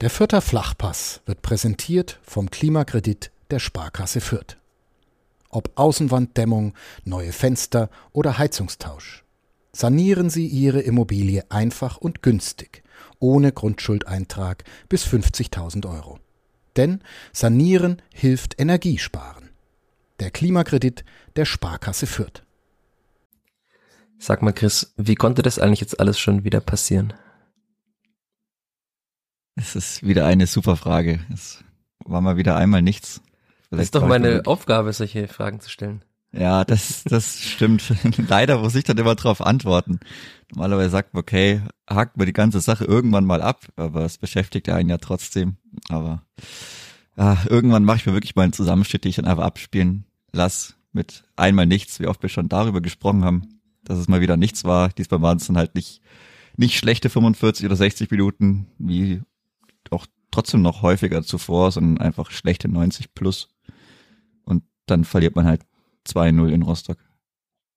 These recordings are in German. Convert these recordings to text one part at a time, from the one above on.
Der Fürther Flachpass wird präsentiert vom Klimakredit der Sparkasse Fürth. Ob Außenwanddämmung, neue Fenster oder Heizungstausch. Sanieren Sie Ihre Immobilie einfach und günstig, ohne Grundschuldeintrag bis 50.000 Euro. Denn Sanieren hilft Energiesparen. Der Klimakredit der Sparkasse Fürth. Sag mal, Chris, wie konnte das eigentlich jetzt alles schon wieder passieren? Es ist wieder eine super Frage. Es war mal wieder einmal nichts. Vielleicht das ist doch meine Aufgabe, solche Fragen zu stellen. Ja, das, das stimmt. Leider muss ich dann immer drauf antworten. Normalerweise sagt man, okay, hakt man die ganze Sache irgendwann mal ab, aber es beschäftigt einen ja trotzdem. Aber ja, irgendwann mache ich mir wirklich mal einen Zusammenschnitt, den ich dann einfach abspielen lass mit einmal nichts, wie oft wir schon darüber gesprochen haben, dass es mal wieder nichts war. Diesmal waren es dann halt nicht, nicht schlechte 45 oder 60 Minuten, wie auch trotzdem noch häufiger zuvor, sondern einfach schlechte 90 plus. Und dann verliert man halt 2-0 in Rostock.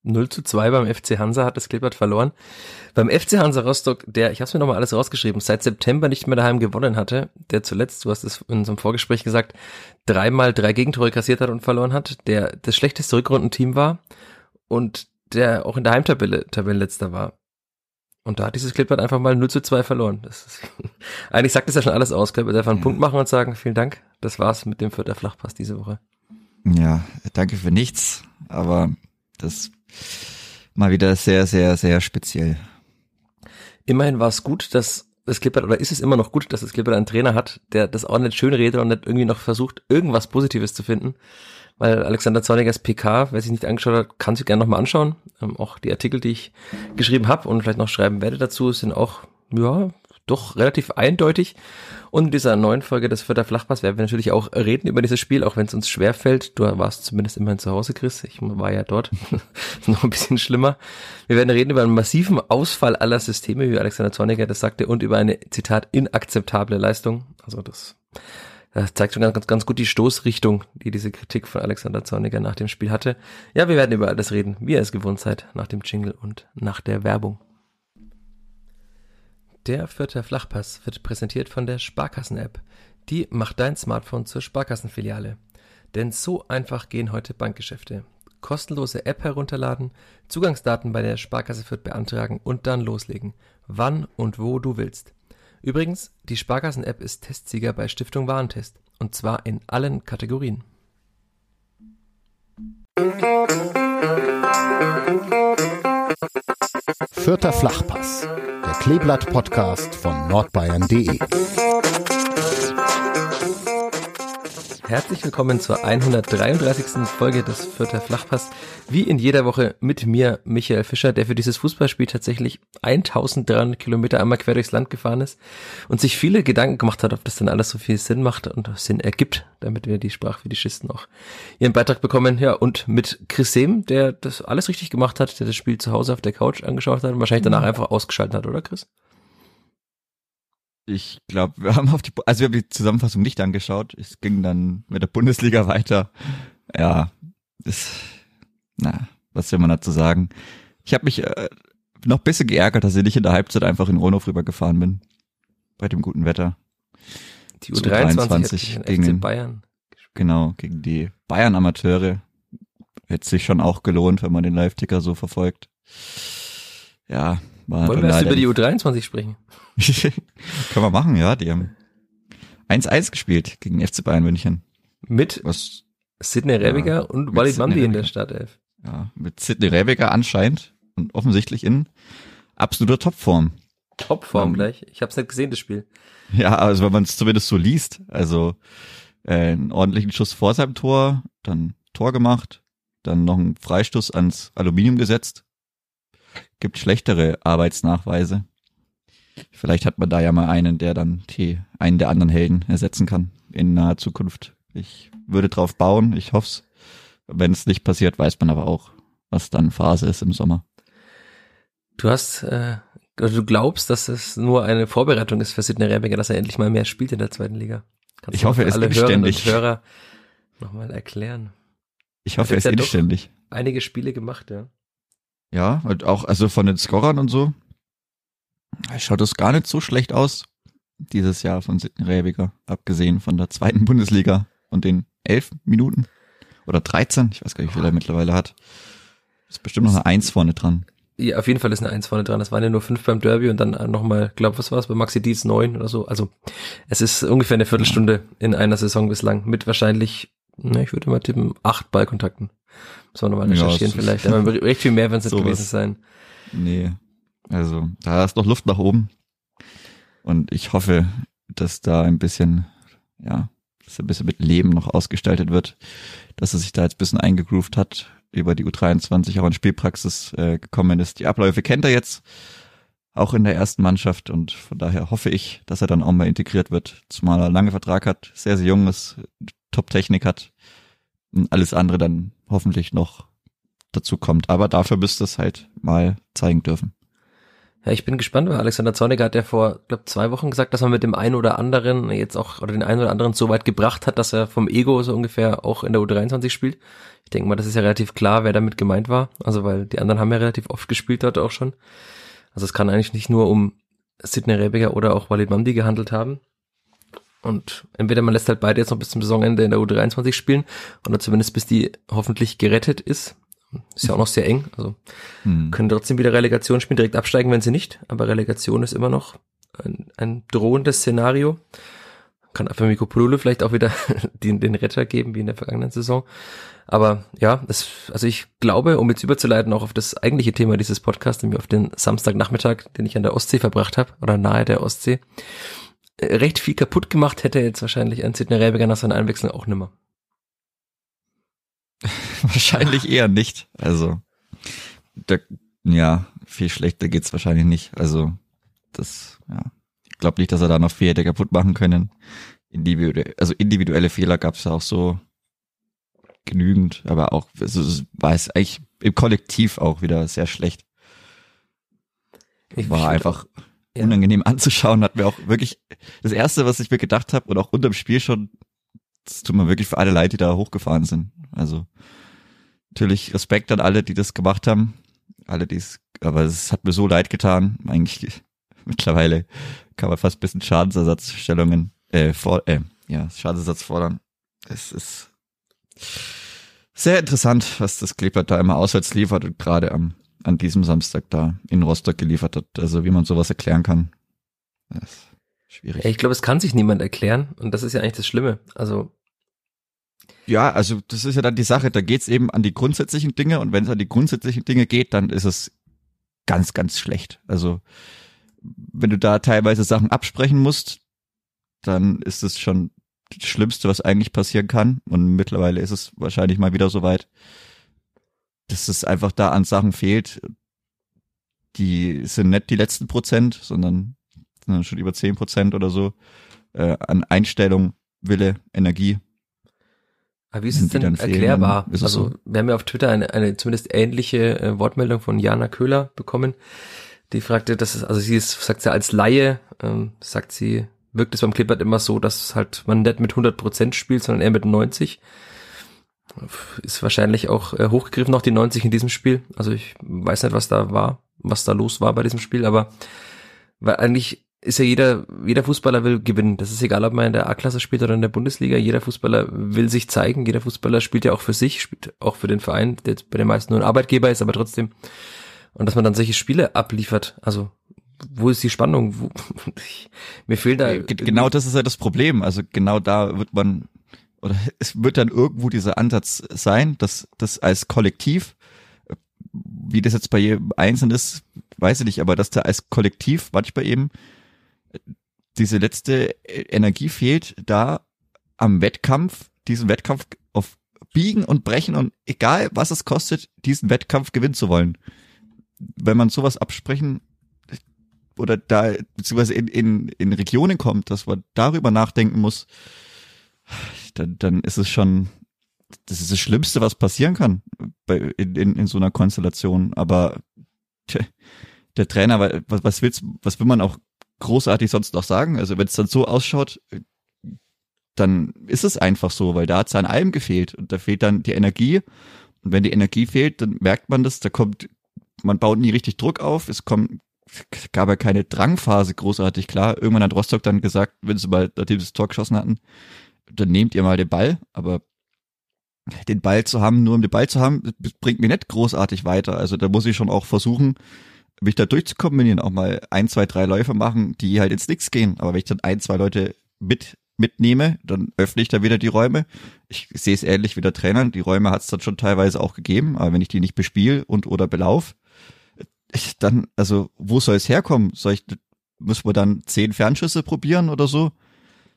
0 zu 2 beim FC Hansa hat das Klippert verloren. Beim FC Hansa Rostock, der, ich habe mir nochmal alles rausgeschrieben, seit September nicht mehr daheim gewonnen hatte, der zuletzt, du hast es in unserem Vorgespräch gesagt, dreimal drei Gegentore kassiert hat und verloren hat, der das schlechteste Rückrundenteam war und der auch in der Heimtabelle Tabellenletzter war. Und da hat dieses Klippert einfach mal 0 zu 2 verloren. Das ist, eigentlich sagt das ja schon alles aus. Klippert einfach einen Punkt machen und sagen, vielen Dank. Das war's mit dem Vierter Flachpass diese Woche. Ja, danke für nichts, aber das mal wieder sehr, sehr, sehr speziell. Immerhin war es gut, dass das Clippert, oder ist es immer noch gut, dass das Clippert einen Trainer hat, der das auch nicht schön redet und nicht irgendwie noch versucht, irgendwas Positives zu finden. Weil Alexander Zornigers PK, wer sich nicht angeschaut hat, kann sich gerne nochmal anschauen. Ähm, auch die Artikel, die ich geschrieben habe und vielleicht noch schreiben werde dazu, sind auch, ja, doch relativ eindeutig. Und in dieser neuen Folge des Vierter Flachpass werden wir natürlich auch reden über dieses Spiel, auch wenn es uns schwer fällt. Du warst zumindest immerhin zu Hause, Chris. Ich war ja dort. noch ein bisschen schlimmer. Wir werden reden über einen massiven Ausfall aller Systeme, wie Alexander Zorniger das sagte, und über eine, Zitat, inakzeptable Leistung. Also das, das zeigt schon ganz, ganz gut die Stoßrichtung, die diese Kritik von Alexander Zorniger nach dem Spiel hatte. Ja, wir werden über alles reden, wie ihr es gewohnt seid, nach dem Jingle und nach der Werbung. Der vierte Flachpass wird präsentiert von der Sparkassen-App. Die macht dein Smartphone zur Sparkassenfiliale. Denn so einfach gehen heute Bankgeschäfte. Kostenlose App herunterladen, Zugangsdaten bei der Sparkasse Fürth beantragen und dann loslegen. Wann und wo du willst. Übrigens, die Sparkassen-App ist Testsieger bei Stiftung Warentest. Und zwar in allen Kategorien. Vierter Flachpass, der Kleeblatt-Podcast von nordbayern.de. Herzlich willkommen zur 133. Folge des Vierter Flachpass. Wie in jeder Woche mit mir, Michael Fischer, der für dieses Fußballspiel tatsächlich 1300 Kilometer einmal quer durchs Land gefahren ist und sich viele Gedanken gemacht hat, ob das dann alles so viel Sinn macht und Sinn ergibt, damit wir die Sprachfetischisten auch ihren Beitrag bekommen. Ja, und mit Chris Sehm, der das alles richtig gemacht hat, der das Spiel zu Hause auf der Couch angeschaut hat und wahrscheinlich danach mhm. einfach ausgeschaltet hat, oder Chris? Ich glaube, wir haben auf die, also wir haben die Zusammenfassung nicht angeschaut. Es ging dann mit der Bundesliga weiter. Ja, ist, na, was will man dazu sagen? Ich habe mich äh, noch ein bisschen geärgert, dass ich nicht in der Halbzeit einfach in Ronhof rübergefahren bin. Bei dem guten Wetter. Die U23 gegen den, Bayern. Genau, gegen die Bayern-Amateure. Hätte sich schon auch gelohnt, wenn man den Live-Ticker so verfolgt. Ja, war Wollen wir erst über die U23 sprechen? Können wir machen, ja. Die haben 1-1 gespielt gegen FC Bayern München. Mit Was, Sidney Rebiger ja, und Walid Mamdi in der Startelf. Ja, mit Sidney Rebiger anscheinend und offensichtlich in absoluter Topform. Topform um, gleich. Ich habe es nicht gesehen, das Spiel. Ja, also wenn man es zumindest so liest, also äh, einen ordentlichen Schuss vor seinem Tor, dann Tor gemacht, dann noch einen Freistoß ans Aluminium gesetzt. Gibt schlechtere Arbeitsnachweise. Vielleicht hat man da ja mal einen, der dann die, einen der anderen Helden ersetzen kann in naher Zukunft. Ich würde drauf bauen, ich hoff's. Wenn es nicht passiert, weiß man aber auch, was dann Phase ist im Sommer. Du hast, äh, also du glaubst, dass es nur eine Vorbereitung ist für Sidney Rebinger, dass er endlich mal mehr spielt in der zweiten Liga. Kannst ich hoffe, er ist alle inständig. Hörer nochmal erklären. Ich hoffe, er ist inständig. Einige Spiele gemacht, ja. Ja, und auch also von den Scorern und so schaut das gar nicht so schlecht aus. dieses Jahr von Sidney Rebiger, abgesehen von der zweiten Bundesliga und den elf Minuten oder 13, ich weiß gar nicht, wie viel er mittlerweile hat. Ist bestimmt noch eine Eins vorne dran. Ja, auf jeden Fall ist eine Eins vorne dran. Das waren ja nur fünf beim Derby und dann nochmal, glaub, was war es, bei Maxi Dietz neun oder so. Also es ist ungefähr eine Viertelstunde in einer Saison bislang mit wahrscheinlich, ne, ich würde mal tippen, acht Ballkontakten. Muss man nochmal recherchieren Ja, vielleicht. Aber recht viel mehr werden es nicht gewesen sein. Nee, also da ist noch Luft nach oben. Und ich hoffe, dass da ein bisschen, ja, dass ein bisschen mit Leben noch ausgestaltet wird, dass er sich da jetzt ein bisschen eingegroovt hat, über die U23 auch in Spielpraxis äh, gekommen ist. Die Abläufe kennt er jetzt, auch in der ersten Mannschaft und von daher hoffe ich, dass er dann auch mal integriert wird, zumal er langen Vertrag hat, sehr, sehr jung ist, Top-Technik hat alles andere dann hoffentlich noch dazu kommt. Aber dafür müsste es halt mal zeigen dürfen. Ja, ich bin gespannt, weil Alexander Zorniger hat ja vor, glaube zwei Wochen gesagt, dass man mit dem einen oder anderen jetzt auch oder den einen oder anderen so weit gebracht hat, dass er vom Ego so ungefähr auch in der U23 spielt. Ich denke mal, das ist ja relativ klar, wer damit gemeint war. Also weil die anderen haben ja relativ oft gespielt dort auch schon. Also es kann eigentlich nicht nur um Sidney Rebiger oder auch Walid Mamdi gehandelt haben. Und entweder man lässt halt beide jetzt noch bis zum Saisonende in der U23 spielen oder zumindest bis die hoffentlich gerettet ist. Ist ja auch noch sehr eng. Also Hm. können trotzdem wieder Relegation spielen, direkt absteigen, wenn sie nicht. Aber Relegation ist immer noch ein, ein drohendes Szenario. Kann für Miko Pulule vielleicht auch wieder den, den Retter geben, wie in der vergangenen Saison. Aber ja, es, also ich glaube, um jetzt überzuleiten auch auf das eigentliche Thema dieses Podcasts, nämlich auf den Samstagnachmittag, den ich an der Ostsee verbracht habe, oder nahe der Ostsee, recht viel kaputt gemacht hätte jetzt wahrscheinlich ein Sidney Rebiger nach seiner Einwechslung auch nimmer. Wahrscheinlich eher nicht. Also, da, ja, viel schlechter geht's wahrscheinlich nicht. Also, das, ja, ich glaube nicht, dass er da noch viel hätte kaputt machen können. Individuelle, also individuelle Fehler gab's ja auch so genügend, aber auch, also, es war es eigentlich im Kollektiv auch wieder sehr schlecht. Ich War einfach ja. unangenehm anzuschauen, hat mir auch wirklich, das erste, was ich mir gedacht habe und auch unterm Spiel schon, das tut mir wirklich für alle leid, die da hochgefahren sind. Also natürlich Respekt an alle, die das gemacht haben, alle, die es, aber es hat mir so leid getan. Eigentlich mittlerweile kann man fast ein bisschen Schadensersatzstellungen, äh, vor, äh, ja, Schadensersatz fordern. Es ist sehr interessant, was das Kleeblatt da immer auswärts liefert und gerade am an diesem Samstag da in Rostock geliefert hat. Also wie man sowas erklären kann. Ist schwierig. Ja, ich glaube, es kann sich niemand erklären und das ist ja eigentlich das Schlimme. Also Ja, also das ist ja dann die Sache, da geht's eben an die grundsätzlichen Dinge und wenn es an die grundsätzlichen Dinge geht, dann ist es ganz, ganz schlecht. Also wenn du da teilweise Sachen absprechen musst, dann ist es schon das Schlimmste, was eigentlich passieren kann. Und mittlerweile ist es wahrscheinlich mal wieder soweit, dass es einfach da an Sachen fehlt. Die sind nicht die letzten Prozent, sondern, schon über zehn Prozent oder so äh, an Einstellung, Wille, Energie. Aber wie ist es denn erklärbar? ist Also so. wir haben ja auf Twitter eine, eine zumindest ähnliche äh, Wortmeldung von Jana Köhler bekommen. Die fragte, dass es, also sie ist, sagt sie als Laie, ähm, sagt sie, wirkt es beim Clippert immer so, dass halt man nicht mit 100 Prozent spielt, sondern eher mit 90. Ist wahrscheinlich auch äh, hochgegriffen noch die 90 in diesem Spiel. Also ich weiß nicht, was da war, was da los war bei diesem Spiel, aber weil eigentlich ist ja jeder, jeder Fußballer will gewinnen. Das ist egal, ob man in der A-Klasse spielt oder in der Bundesliga. Jeder Fußballer will sich zeigen. Jeder Fußballer spielt ja auch für sich, spielt auch für den Verein, der bei den meisten nur ein Arbeitgeber ist, aber trotzdem. Und dass man dann solche Spiele abliefert. Also, wo ist die Spannung? Wo, mir fehlt da. Ge- Genau das ist ja das Problem. Also genau da wird man, oder es wird dann irgendwo dieser Ansatz sein, dass das als Kollektiv, wie das jetzt bei jedem Einzelnen ist, weiß ich nicht, aber dass da als Kollektiv manchmal eben diese letzte Energie fehlt, da am Wettkampf, diesen Wettkampf auf Biegen und Brechen und egal was es kostet, diesen Wettkampf gewinnen zu wollen. Wenn man sowas absprechen oder da beziehungsweise in, in, in Regionen kommt, dass man darüber nachdenken muss, dann, dann ist es schon, das ist das Schlimmste, was passieren kann bei, in, in, in so einer Konstellation. Aber tja, der Trainer, wa- was, was willst, was will man auch großartig sonst noch sagen? Also wenn es dann so ausschaut, dann ist es einfach so, weil da hat es an allem gefehlt und da fehlt dann die Energie. Und wenn die Energie fehlt, dann merkt man das, da kommt, man baut nie richtig Druck auf, es kommen gab ja keine Drangphase großartig, klar. Irgendwann hat Rostock dann gesagt, wenn sie mal, nachdem sie das Tor geschossen hatten, dann nehmt ihr mal den Ball, aber den Ball zu haben, nur um den Ball zu haben, bringt mir nicht großartig weiter. Also da muss ich schon auch versuchen, mich da durchzukombinieren, auch mal ein, zwei, drei Läufe machen, die halt ins Nix gehen. Aber wenn ich dann ein, zwei Leute mit mitnehme, dann öffne ich da wieder die Räume. Ich sehe es ähnlich wie der Trainer. Die Räume hat es dann schon teilweise auch gegeben, aber wenn ich die nicht bespiele und oder belauf, dann, also wo soll es herkommen? Soll ich, muss man dann zehn Fernschüsse probieren oder so?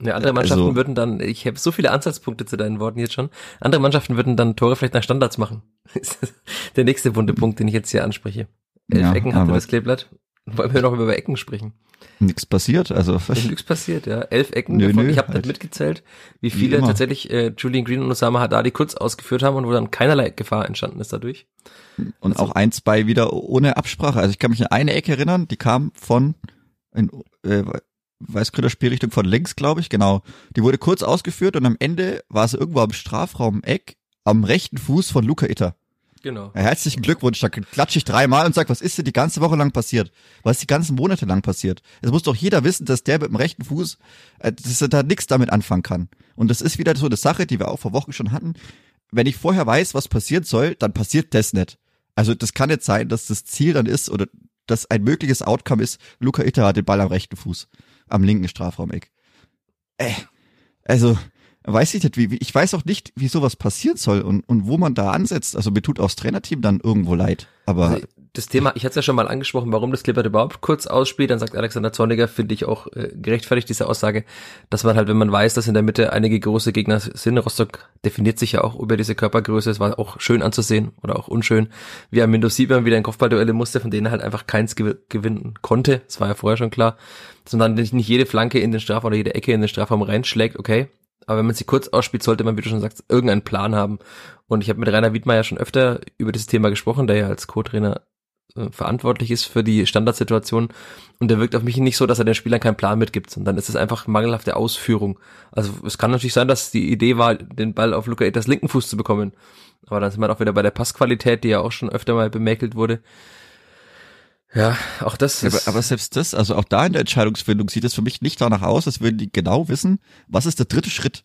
Ja, andere Mannschaften also, würden dann, ich habe so viele Ansatzpunkte zu deinen Worten jetzt schon, andere Mannschaften würden dann Tore vielleicht nach Standards machen. Der nächste bunte Punkt, den ich jetzt hier anspreche. Elf ja, Ecken hatte das Kleeblatt. Wollen wir noch über Ecken sprechen? Nichts passiert, also. Nichts passiert, ja. Elf Ecken nö. Nö, ich habe halt. nicht mitgezählt, wie viele wie tatsächlich äh, Julian Green und Osama Haddadi kurz ausgeführt haben und wo dann keinerlei Gefahr entstanden ist dadurch. Und also, auch ein, zwei wieder ohne Absprache. Also ich kann mich an eine Ecke erinnern, die kam von in, äh, Weißgrüner Spielrichtung von links, glaube ich, genau. Die wurde kurz ausgeführt und am Ende war sie irgendwo am Strafraum Eck am rechten Fuß von Luca Itter. Genau. Ja, herzlichen Glückwunsch, da klatsche ich dreimal und sag, was ist denn die ganze Woche lang passiert? Was ist die ganzen Monate lang passiert? Es muss doch jeder wissen, dass der mit dem rechten Fuß, äh, dass er da nichts damit anfangen kann. Und das ist wieder so eine Sache, die wir auch vor Wochen schon hatten. Wenn ich vorher weiß, was passieren soll, dann passiert das nicht. Also das kann nicht sein, dass das Ziel dann ist oder dass ein mögliches Outcome ist, Luca Itter hat den Ball am rechten Fuß am linken Strafraumeck. Äh, also, weiß ich nicht, wie, ich weiß auch nicht, wie sowas passieren soll und, und wo man da ansetzt. Also mir tut auch das Trainerteam dann irgendwo leid. Aber also das Thema, ich hatte es ja schon mal angesprochen, warum das Clippert überhaupt kurz ausspielt, dann sagt Alexander Zorniger, finde ich auch äh, gerechtfertigt diese Aussage, dass man halt, wenn man weiß, dass in der Mitte einige große Gegner sind, Rostock definiert sich ja auch über diese Körpergröße, es war auch schön anzusehen oder auch unschön, wie Amindo Siebern wieder in Kopfballduelle musste, von denen halt einfach keins gew gewinnen konnte, das war ja vorher schon klar, sondern nicht jede Flanke in den Strafraum oder jede Ecke in den Strafraum reinschlägt, okay, aber wenn man sie kurz ausspielt, sollte man, wie du schon sagst, irgendeinen Plan haben. Und ich habe mit Rainer Wiedmeier schon öfter über dieses Thema gesprochen, der ja als Co-Trainer äh, verantwortlich ist für die Standardsituation und der wirkt auf mich nicht so, dass er den Spielern keinen Plan mitgibt und dann ist es einfach mangelhafte Ausführung. Also es kann natürlich sein, dass die Idee war, den Ball auf Luca Etas linken Fuß zu bekommen, aber dann sind wir auch wieder bei der Passqualität, die ja auch schon öfter mal bemäkelt wurde. Ja, auch das ist. Aber, aber selbst das, also auch da in der Entscheidungsfindung sieht es für mich nicht danach aus, als würden die genau wissen, was ist der dritte Schritt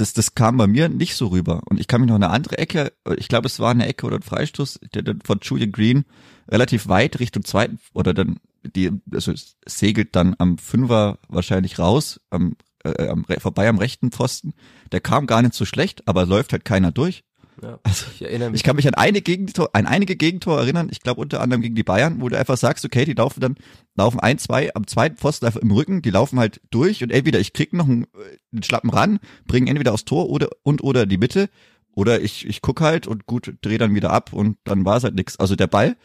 das, das kam bei mir nicht so rüber. Und ich kann mich noch eine andere Ecke, ich glaube, es war eine Ecke oder ein Freistoß, der dann von Julian Green relativ weit Richtung zweiten oder dann die, also es segelt dann am Fünfer wahrscheinlich raus, am, äh, am, vorbei am rechten Pfosten. Der kam gar nicht so schlecht, aber läuft halt keiner durch. Ja, also, ich erinnere mich. Ich kann mich an, eine Gegentor, an einige Gegentore erinnern, ich glaube unter anderem gegen die Bayern, wo du einfach sagst, okay, die laufen dann, laufen ein, zwei am zweiten Pfosten einfach im Rücken, die laufen halt durch und entweder ich krieg noch einen, einen Schlappen ran, bringen entweder aufs Tor oder und oder die Mitte oder ich, ich guck halt und gut, dreh dann wieder ab und dann war es halt nix. Also der Ball,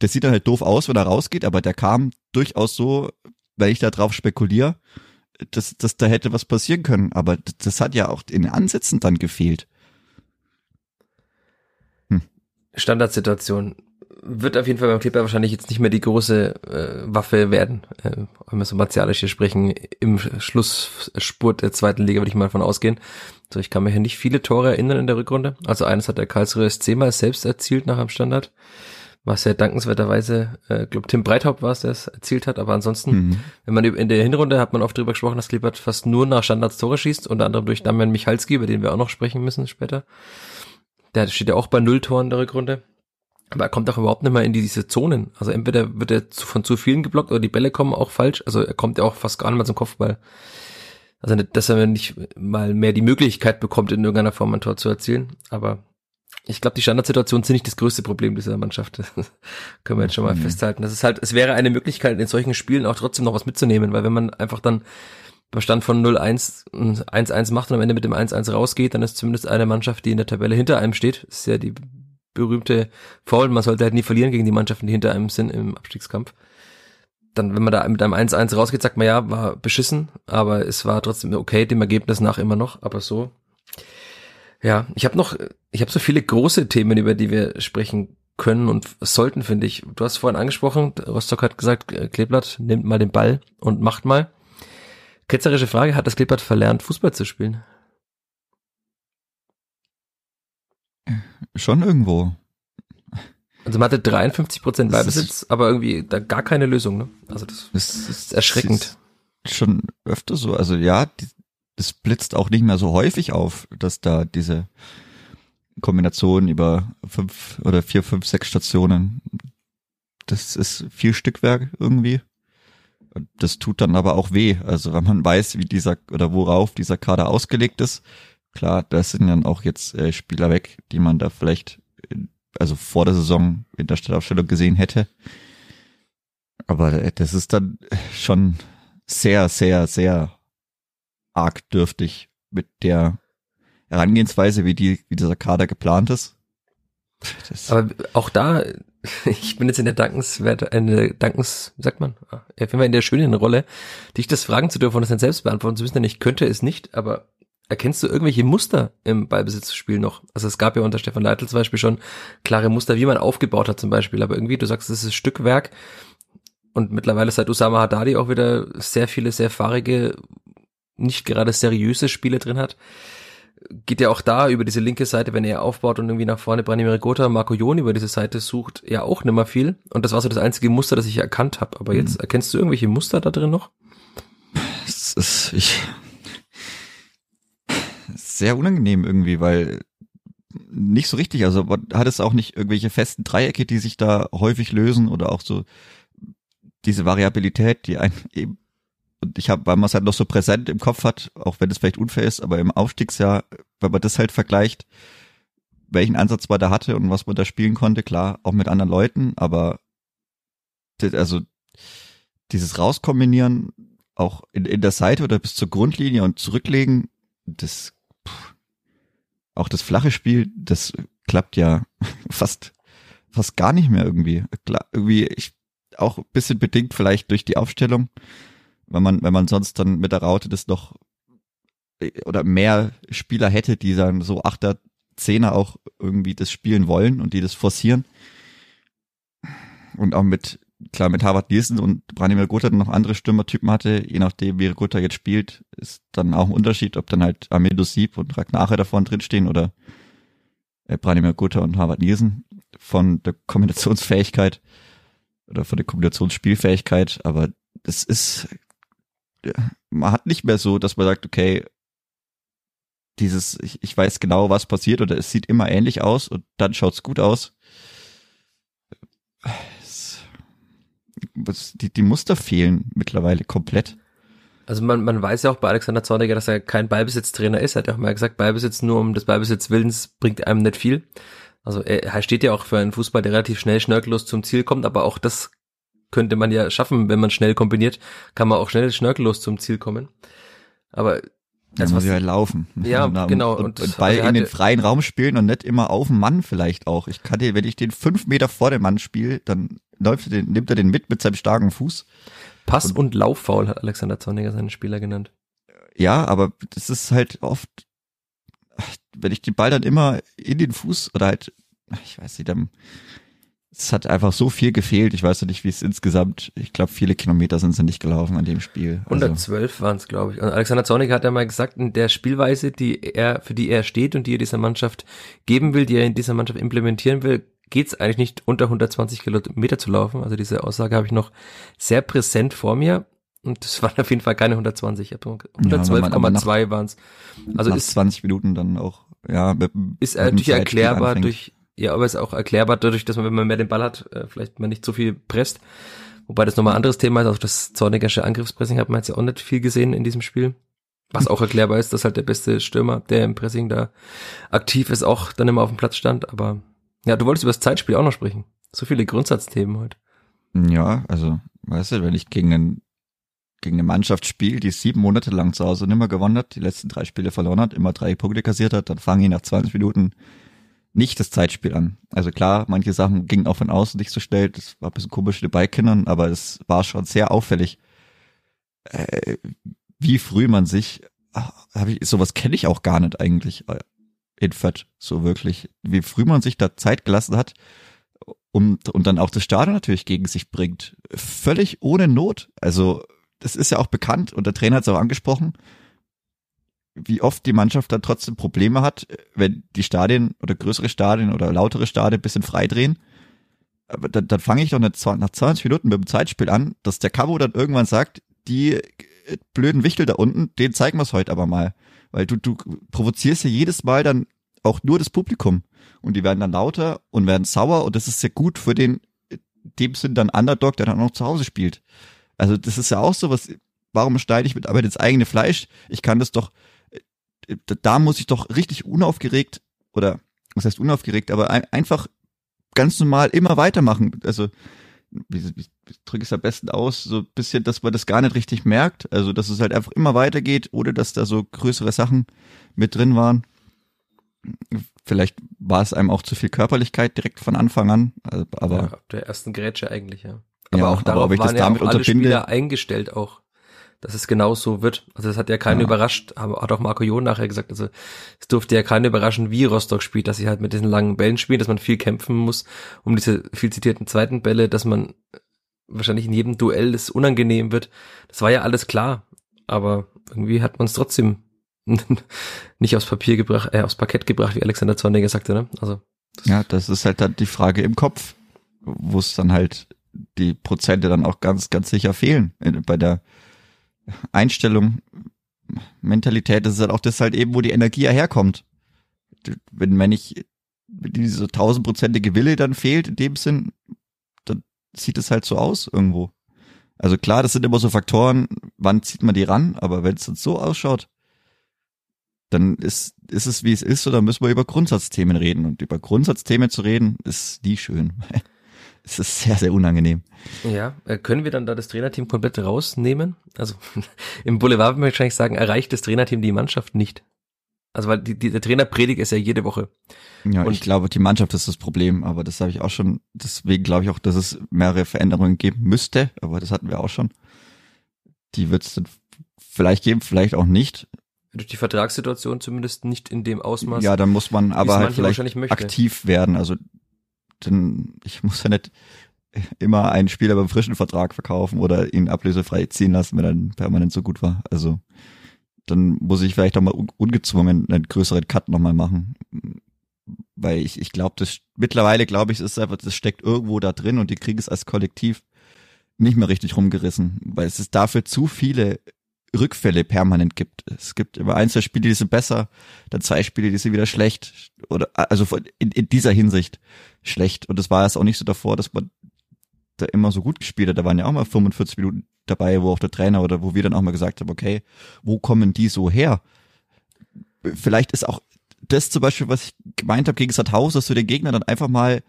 der sieht dann halt doof aus, wenn er rausgeht, aber der kam durchaus so, wenn ich da drauf spekuliere, dass, dass da hätte was passieren können. Aber das hat ja auch in den Ansätzen dann gefehlt. Standardsituation wird auf jeden Fall beim Clipper wahrscheinlich jetzt nicht mehr die große äh, Waffe werden, äh, wenn wir so martialisch hier sprechen, im Schlussspurt der zweiten Liga würde ich mal von ausgehen. So, ich kann mir hier nicht viele Tore erinnern in der Rückrunde. Also eines hat der Karlsruhe SC mal selbst erzielt nach einem Standard, was ja dankenswerterweise, äh, glaube Tim Breithaupt war es, der es erzielt hat, aber ansonsten, mhm. wenn man in der Hinrunde hat man oft drüber gesprochen, dass Klippert fast nur nach Standards Tore schießt, unter anderem durch Damian Michalski, über den wir auch noch sprechen müssen später. Der steht ja auch bei null Toren der Rückrunde. Aber er kommt auch überhaupt nicht mehr in diese Zonen. Also entweder wird er von zu vielen geblockt oder die Bälle kommen auch falsch. Also er kommt ja auch fast gar nicht mehr zum Kopfball. Also nicht, dass er nicht mal mehr die Möglichkeit bekommt, in irgendeiner Form ein Tor zu erzielen. Aber ich glaube, die Standardsituationen sind nicht das größte Problem dieser Mannschaft. Das können wir jetzt schon mal mhm. festhalten. Das ist halt, es wäre eine Möglichkeit, in solchen Spielen auch trotzdem noch was mitzunehmen, weil wenn man einfach dann beim Stand von 0-1 1-1 macht und am Ende mit dem 1-1 rausgeht, dann ist zumindest eine Mannschaft, die in der Tabelle hinter einem steht. Das ist ja die berühmte Foul. Man sollte halt nie verlieren gegen die Mannschaften, die hinter einem sind im Abstiegskampf. Dann, wenn man da mit einem 1-1 rausgeht, sagt man ja, war beschissen, aber es war trotzdem okay, dem Ergebnis nach immer noch, aber so. Ja, ich habe noch, ich habe so viele große Themen, über die wir sprechen können und sollten, finde ich. Du hast vorhin angesprochen, Rostock hat gesagt, Kleeblatt nimmt mal den Ball und macht mal. Ketzerische Frage, hat das Klippert verlernt, Fußball zu spielen? Schon irgendwo. Also man hatte 53 Prozent Ballbesitz, aber irgendwie da gar keine Lösung. Ne? Also das, das ist erschreckend. Ist schon öfter so. Also ja, die, das blitzt auch nicht mehr so häufig auf, dass da diese Kombination über fünf oder vier, fünf, sechs Stationen, das ist viel Stückwerk irgendwie. Das tut dann aber auch weh. Also wenn man weiß, wie dieser oder worauf dieser Kader ausgelegt ist, klar, da sind dann auch jetzt äh, Spieler weg, die man da vielleicht also vor der Saison in der Startaufstellung gesehen hätte. Aber äh, das ist dann schon sehr, sehr, sehr arg dürftig mit der Herangehensweise, wie die, wie dieser Kader geplant ist. Das Aber auch da, ich bin jetzt in der Dankenswert, eine Dankens, wie sagt man, ah, ich bin in der schönen Rolle, dich das fragen zu dürfen und das dann selbst beantworten zu müssen, denn ich könnte es nicht, aber erkennst du irgendwelche Muster im Ballbesitzspiel noch? Also es gab ja unter Stefan Leitl zum Beispiel schon klare Muster, wie man aufgebaut hat zum Beispiel, aber irgendwie, du sagst, es ist Stückwerk. Und mittlerweile seit Usama Haddadi auch wieder sehr viele, sehr fahrige, nicht gerade seriöse Spiele drin hat geht ja auch da über diese linke Seite, wenn er aufbaut und irgendwie nach vorne Branimir Gotha, Marco Jon über diese Seite sucht, ja auch nimmer viel. Und das war so das einzige Muster, das ich erkannt habe. Aber jetzt mhm. erkennst du irgendwelche Muster da drin noch? Es ist, ich, sehr unangenehm irgendwie, weil nicht so richtig, also hat es auch nicht irgendwelche festen Dreiecke, die sich da häufig lösen oder auch so diese Variabilität, die ein eben und ich habe, weil man es halt noch so präsent im Kopf hat, auch wenn es vielleicht unfair ist, aber im Aufstiegsjahr, wenn man das halt vergleicht, welchen Ansatz man da hatte und was man da spielen konnte, klar, auch mit anderen Leuten, aber also dieses Rauskombinieren auch in, in der Seite oder bis zur Grundlinie und zurücklegen, das pff, auch das flache Spiel, das klappt ja fast fast gar nicht mehr irgendwie. Klar, irgendwie ich auch ein bisschen bedingt vielleicht durch die Aufstellung wenn man, wenn man sonst dann mit der Raute das noch äh, oder mehr Spieler hätte, die dann so Achter, Zehner auch irgendwie das spielen wollen und die das forcieren. Und auch mit, klar, mit Harvard Nielsen und Branimir Gotha noch andere Stürmertypen hatte, je nachdem, wie Gotha jetzt spielt, ist dann auch ein Unterschied, ob dann halt Amedo Sieb und Ragnache davon drinstehen oder äh, Branimir Gotha und Harvard Nielsen. Von der Kombinationsfähigkeit oder von der Kombinationsspielfähigkeit, aber das ist man hat nicht mehr so, dass man sagt, okay, dieses, ich, ich weiß genau, was passiert oder es sieht immer ähnlich aus und dann schaut's gut aus. Die, die Muster fehlen mittlerweile komplett. Also man, man weiß ja auch bei Alexander Zorniger, dass er kein Ballbesitztrainer ist. Er hat ja auch mal gesagt, Ballbesitz nur um des Ballbesitzwillens bringt einem nicht viel. Also er steht ja auch für einen Fußball, der relativ schnell schnörkellos zum Ziel kommt, aber auch das könnte man ja schaffen, wenn man schnell kombiniert, kann man auch schnell schnörkellos zum Ziel kommen. Aber das muss ja halt laufen. Ja, und, genau. Und, und Ball also in den freien Raum spielen und nicht immer auf den Mann vielleicht auch. Ich kann dir, wenn ich den fünf Meter vor dem Mann spiele, dann läuft er den, nimmt er den mit mit seinem starken Fuß. Pass- und, und Lauffaul hat Alexander Zorniger seinen Spieler genannt. Ja, aber das ist halt oft, wenn ich den Ball dann immer in den Fuß oder halt, ich weiß nicht, dann es hat einfach so viel gefehlt. Ich weiß ja nicht, wie es insgesamt, ich glaube, viele Kilometer sind sie nicht gelaufen an dem Spiel. Also 112 waren es, glaube ich. Und Alexander Zornig hat ja mal gesagt, in der Spielweise, die er, für die er steht und die er dieser Mannschaft geben will, die er in dieser Mannschaft implementieren will, geht es eigentlich nicht unter 120 Kilometer zu laufen. Also diese Aussage habe ich noch sehr präsent vor mir. Und das waren auf jeden Fall keine 120. 112,2 ja, waren es. Also ist 20 Minuten dann auch, ja, mit, ist natürlich erklärbar durch ja, aber ist auch erklärbar dadurch, dass man, wenn man mehr den Ball hat, äh, vielleicht man nicht so viel presst. Wobei das nochmal ein anderes Thema ist, auch das Zornigersche Angriffspressing hat man jetzt ja auch nicht viel gesehen in diesem Spiel. Was auch erklärbar ist, dass halt der beste Stürmer, der im Pressing da aktiv ist, auch dann immer auf dem Platz stand. Aber ja, du wolltest über das Zeitspiel auch noch sprechen. So viele Grundsatzthemen heute. Ja, also, weißt du, wenn ich gegen einen gegen eine Mannschaft spiele, die sieben Monate lang zu Hause nimmer gewonnen hat, die letzten drei Spiele verloren hat, immer drei Punkte kassiert hat, dann fange ich nach 20 Minuten nicht das Zeitspiel an. Also klar, manche Sachen gingen auch von außen nicht so schnell, das war ein bisschen komisch mit Beikindern, aber es war schon sehr auffällig, äh, wie früh man sich, hab ich, sowas kenne ich auch gar nicht eigentlich äh, in Fett, so wirklich, wie früh man sich da Zeit gelassen hat und, und dann auch das Stadion natürlich gegen sich bringt. Völlig ohne Not. Also, das ist ja auch bekannt und der Trainer hat es auch angesprochen wie oft die Mannschaft dann trotzdem Probleme hat, wenn die Stadien oder größere Stadien oder lautere Stadien bisschen freidrehen. dann, dann fange ich doch nach 20 Minuten mit dem Zeitspiel an, dass der Cabo dann irgendwann sagt, die blöden Wichtel da unten, den zeigen wir es heute aber mal. Weil du, du provozierst ja jedes Mal dann auch nur das Publikum. Und die werden dann lauter und werden sauer und das ist sehr gut für den, dem Sinn dann Underdog, der dann auch noch zu Hause spielt. Also das ist ja auch so was, warum schneide ich mit Arbeit ins eigene Fleisch? Ich kann das doch, äh, da muss ich doch richtig unaufgeregt oder was heißt unaufgeregt, aber ein, einfach ganz normal immer weitermachen. Also wie, wie, wie drücke ich es am besten aus, so ein bisschen, dass man das gar nicht richtig merkt. Also dass es halt einfach immer weitergeht, ohne dass da so größere Sachen mit drin waren. Vielleicht war es einem auch zu viel Körperlichkeit direkt von Anfang an. Also, aber ja, ab der ersten Grätsche eigentlich, ja. Aber ja, auch darauf aber waren ja auch alle Spieler eingestellt auch dass es genau so wird. Also das hat ja keinen ja. überrascht, aber hat auch Marco Jon nachher gesagt. Also es durfte ja keinen überraschen, wie Rostock spielt, dass sie halt mit diesen langen Bällen spielen, dass man viel kämpfen muss um diese viel zitierten zweiten Bälle, dass man wahrscheinlich in jedem Duell es unangenehm wird. Das war ja alles klar, aber irgendwie hat man es trotzdem nicht aufs Papier gebracht, äh, aufs Parkett gebracht, wie Alexander Zorniger sagte, ne? Also das ja, das ist halt dann die Frage im Kopf, wo es dann halt die Prozente dann auch ganz, ganz sicher fehlen bei der Einstellung, Mentalität, das ist halt auch das halt eben, wo die Energie ja herkommt. Wenn, wenn ich diese tausendprozentige Wille dann fehlt in dem Sinn, dann sieht es halt so aus irgendwo. Also klar, das sind immer so Faktoren, wann zieht man die ran, aber wenn es dann so ausschaut, dann ist, ist es wie es ist, oder müssen wir über Grundsatzthemen reden. Und über Grundsatzthemen zu reden, ist nie schön. es ist sehr, sehr unangenehm. Ja, äh, können wir dann da das Trainerteam komplett rausnehmen? Also im Boulevard würde man wahrscheinlich sagen, erreicht das Trainerteam die Mannschaft nicht. Also weil die, die, der Trainer predigt es ja jede Woche. Ja, und ich glaube, die Mannschaft ist das Problem, aber das habe ich auch schon, deswegen glaube ich auch, dass es mehrere Veränderungen geben müsste, aber das hatten wir auch schon. Die wird es dann vielleicht geben, vielleicht auch nicht. Durch die Vertragssituation zumindest nicht in dem Ausmaß. Ja, dann muss man aber halt vielleicht aktiv werden. Also denn ich muss ja nicht immer einen Spieler beim frischen Vertrag verkaufen oder ihn ablösefrei ziehen lassen, wenn er permanent so gut war. Also dann muss ich vielleicht auch mal ungezwungen einen größeren Cut nochmal machen. Weil ich, ich glaube, das mittlerweile glaube ich, ist einfach, das steckt irgendwo da drin und die kriegen es als Kollektiv nicht mehr richtig rumgerissen, weil es ist dafür zu viele Rückfälle permanent gibt. Es gibt immer ein, zwei Spiele, die sind besser, dann zwei Spiele, die sind wieder schlecht. Oder also in, in dieser Hinsicht schlecht. Und es war es auch nicht so davor, dass man da immer so gut gespielt hat. Da waren ja auch mal 45 Minuten dabei, wo auch der Trainer oder wo wir dann auch mal gesagt haben, okay, wo kommen die so her? Vielleicht ist auch das zum Beispiel, was ich gemeint habe gegen Sandhausen, dass du den Gegner dann einfach mal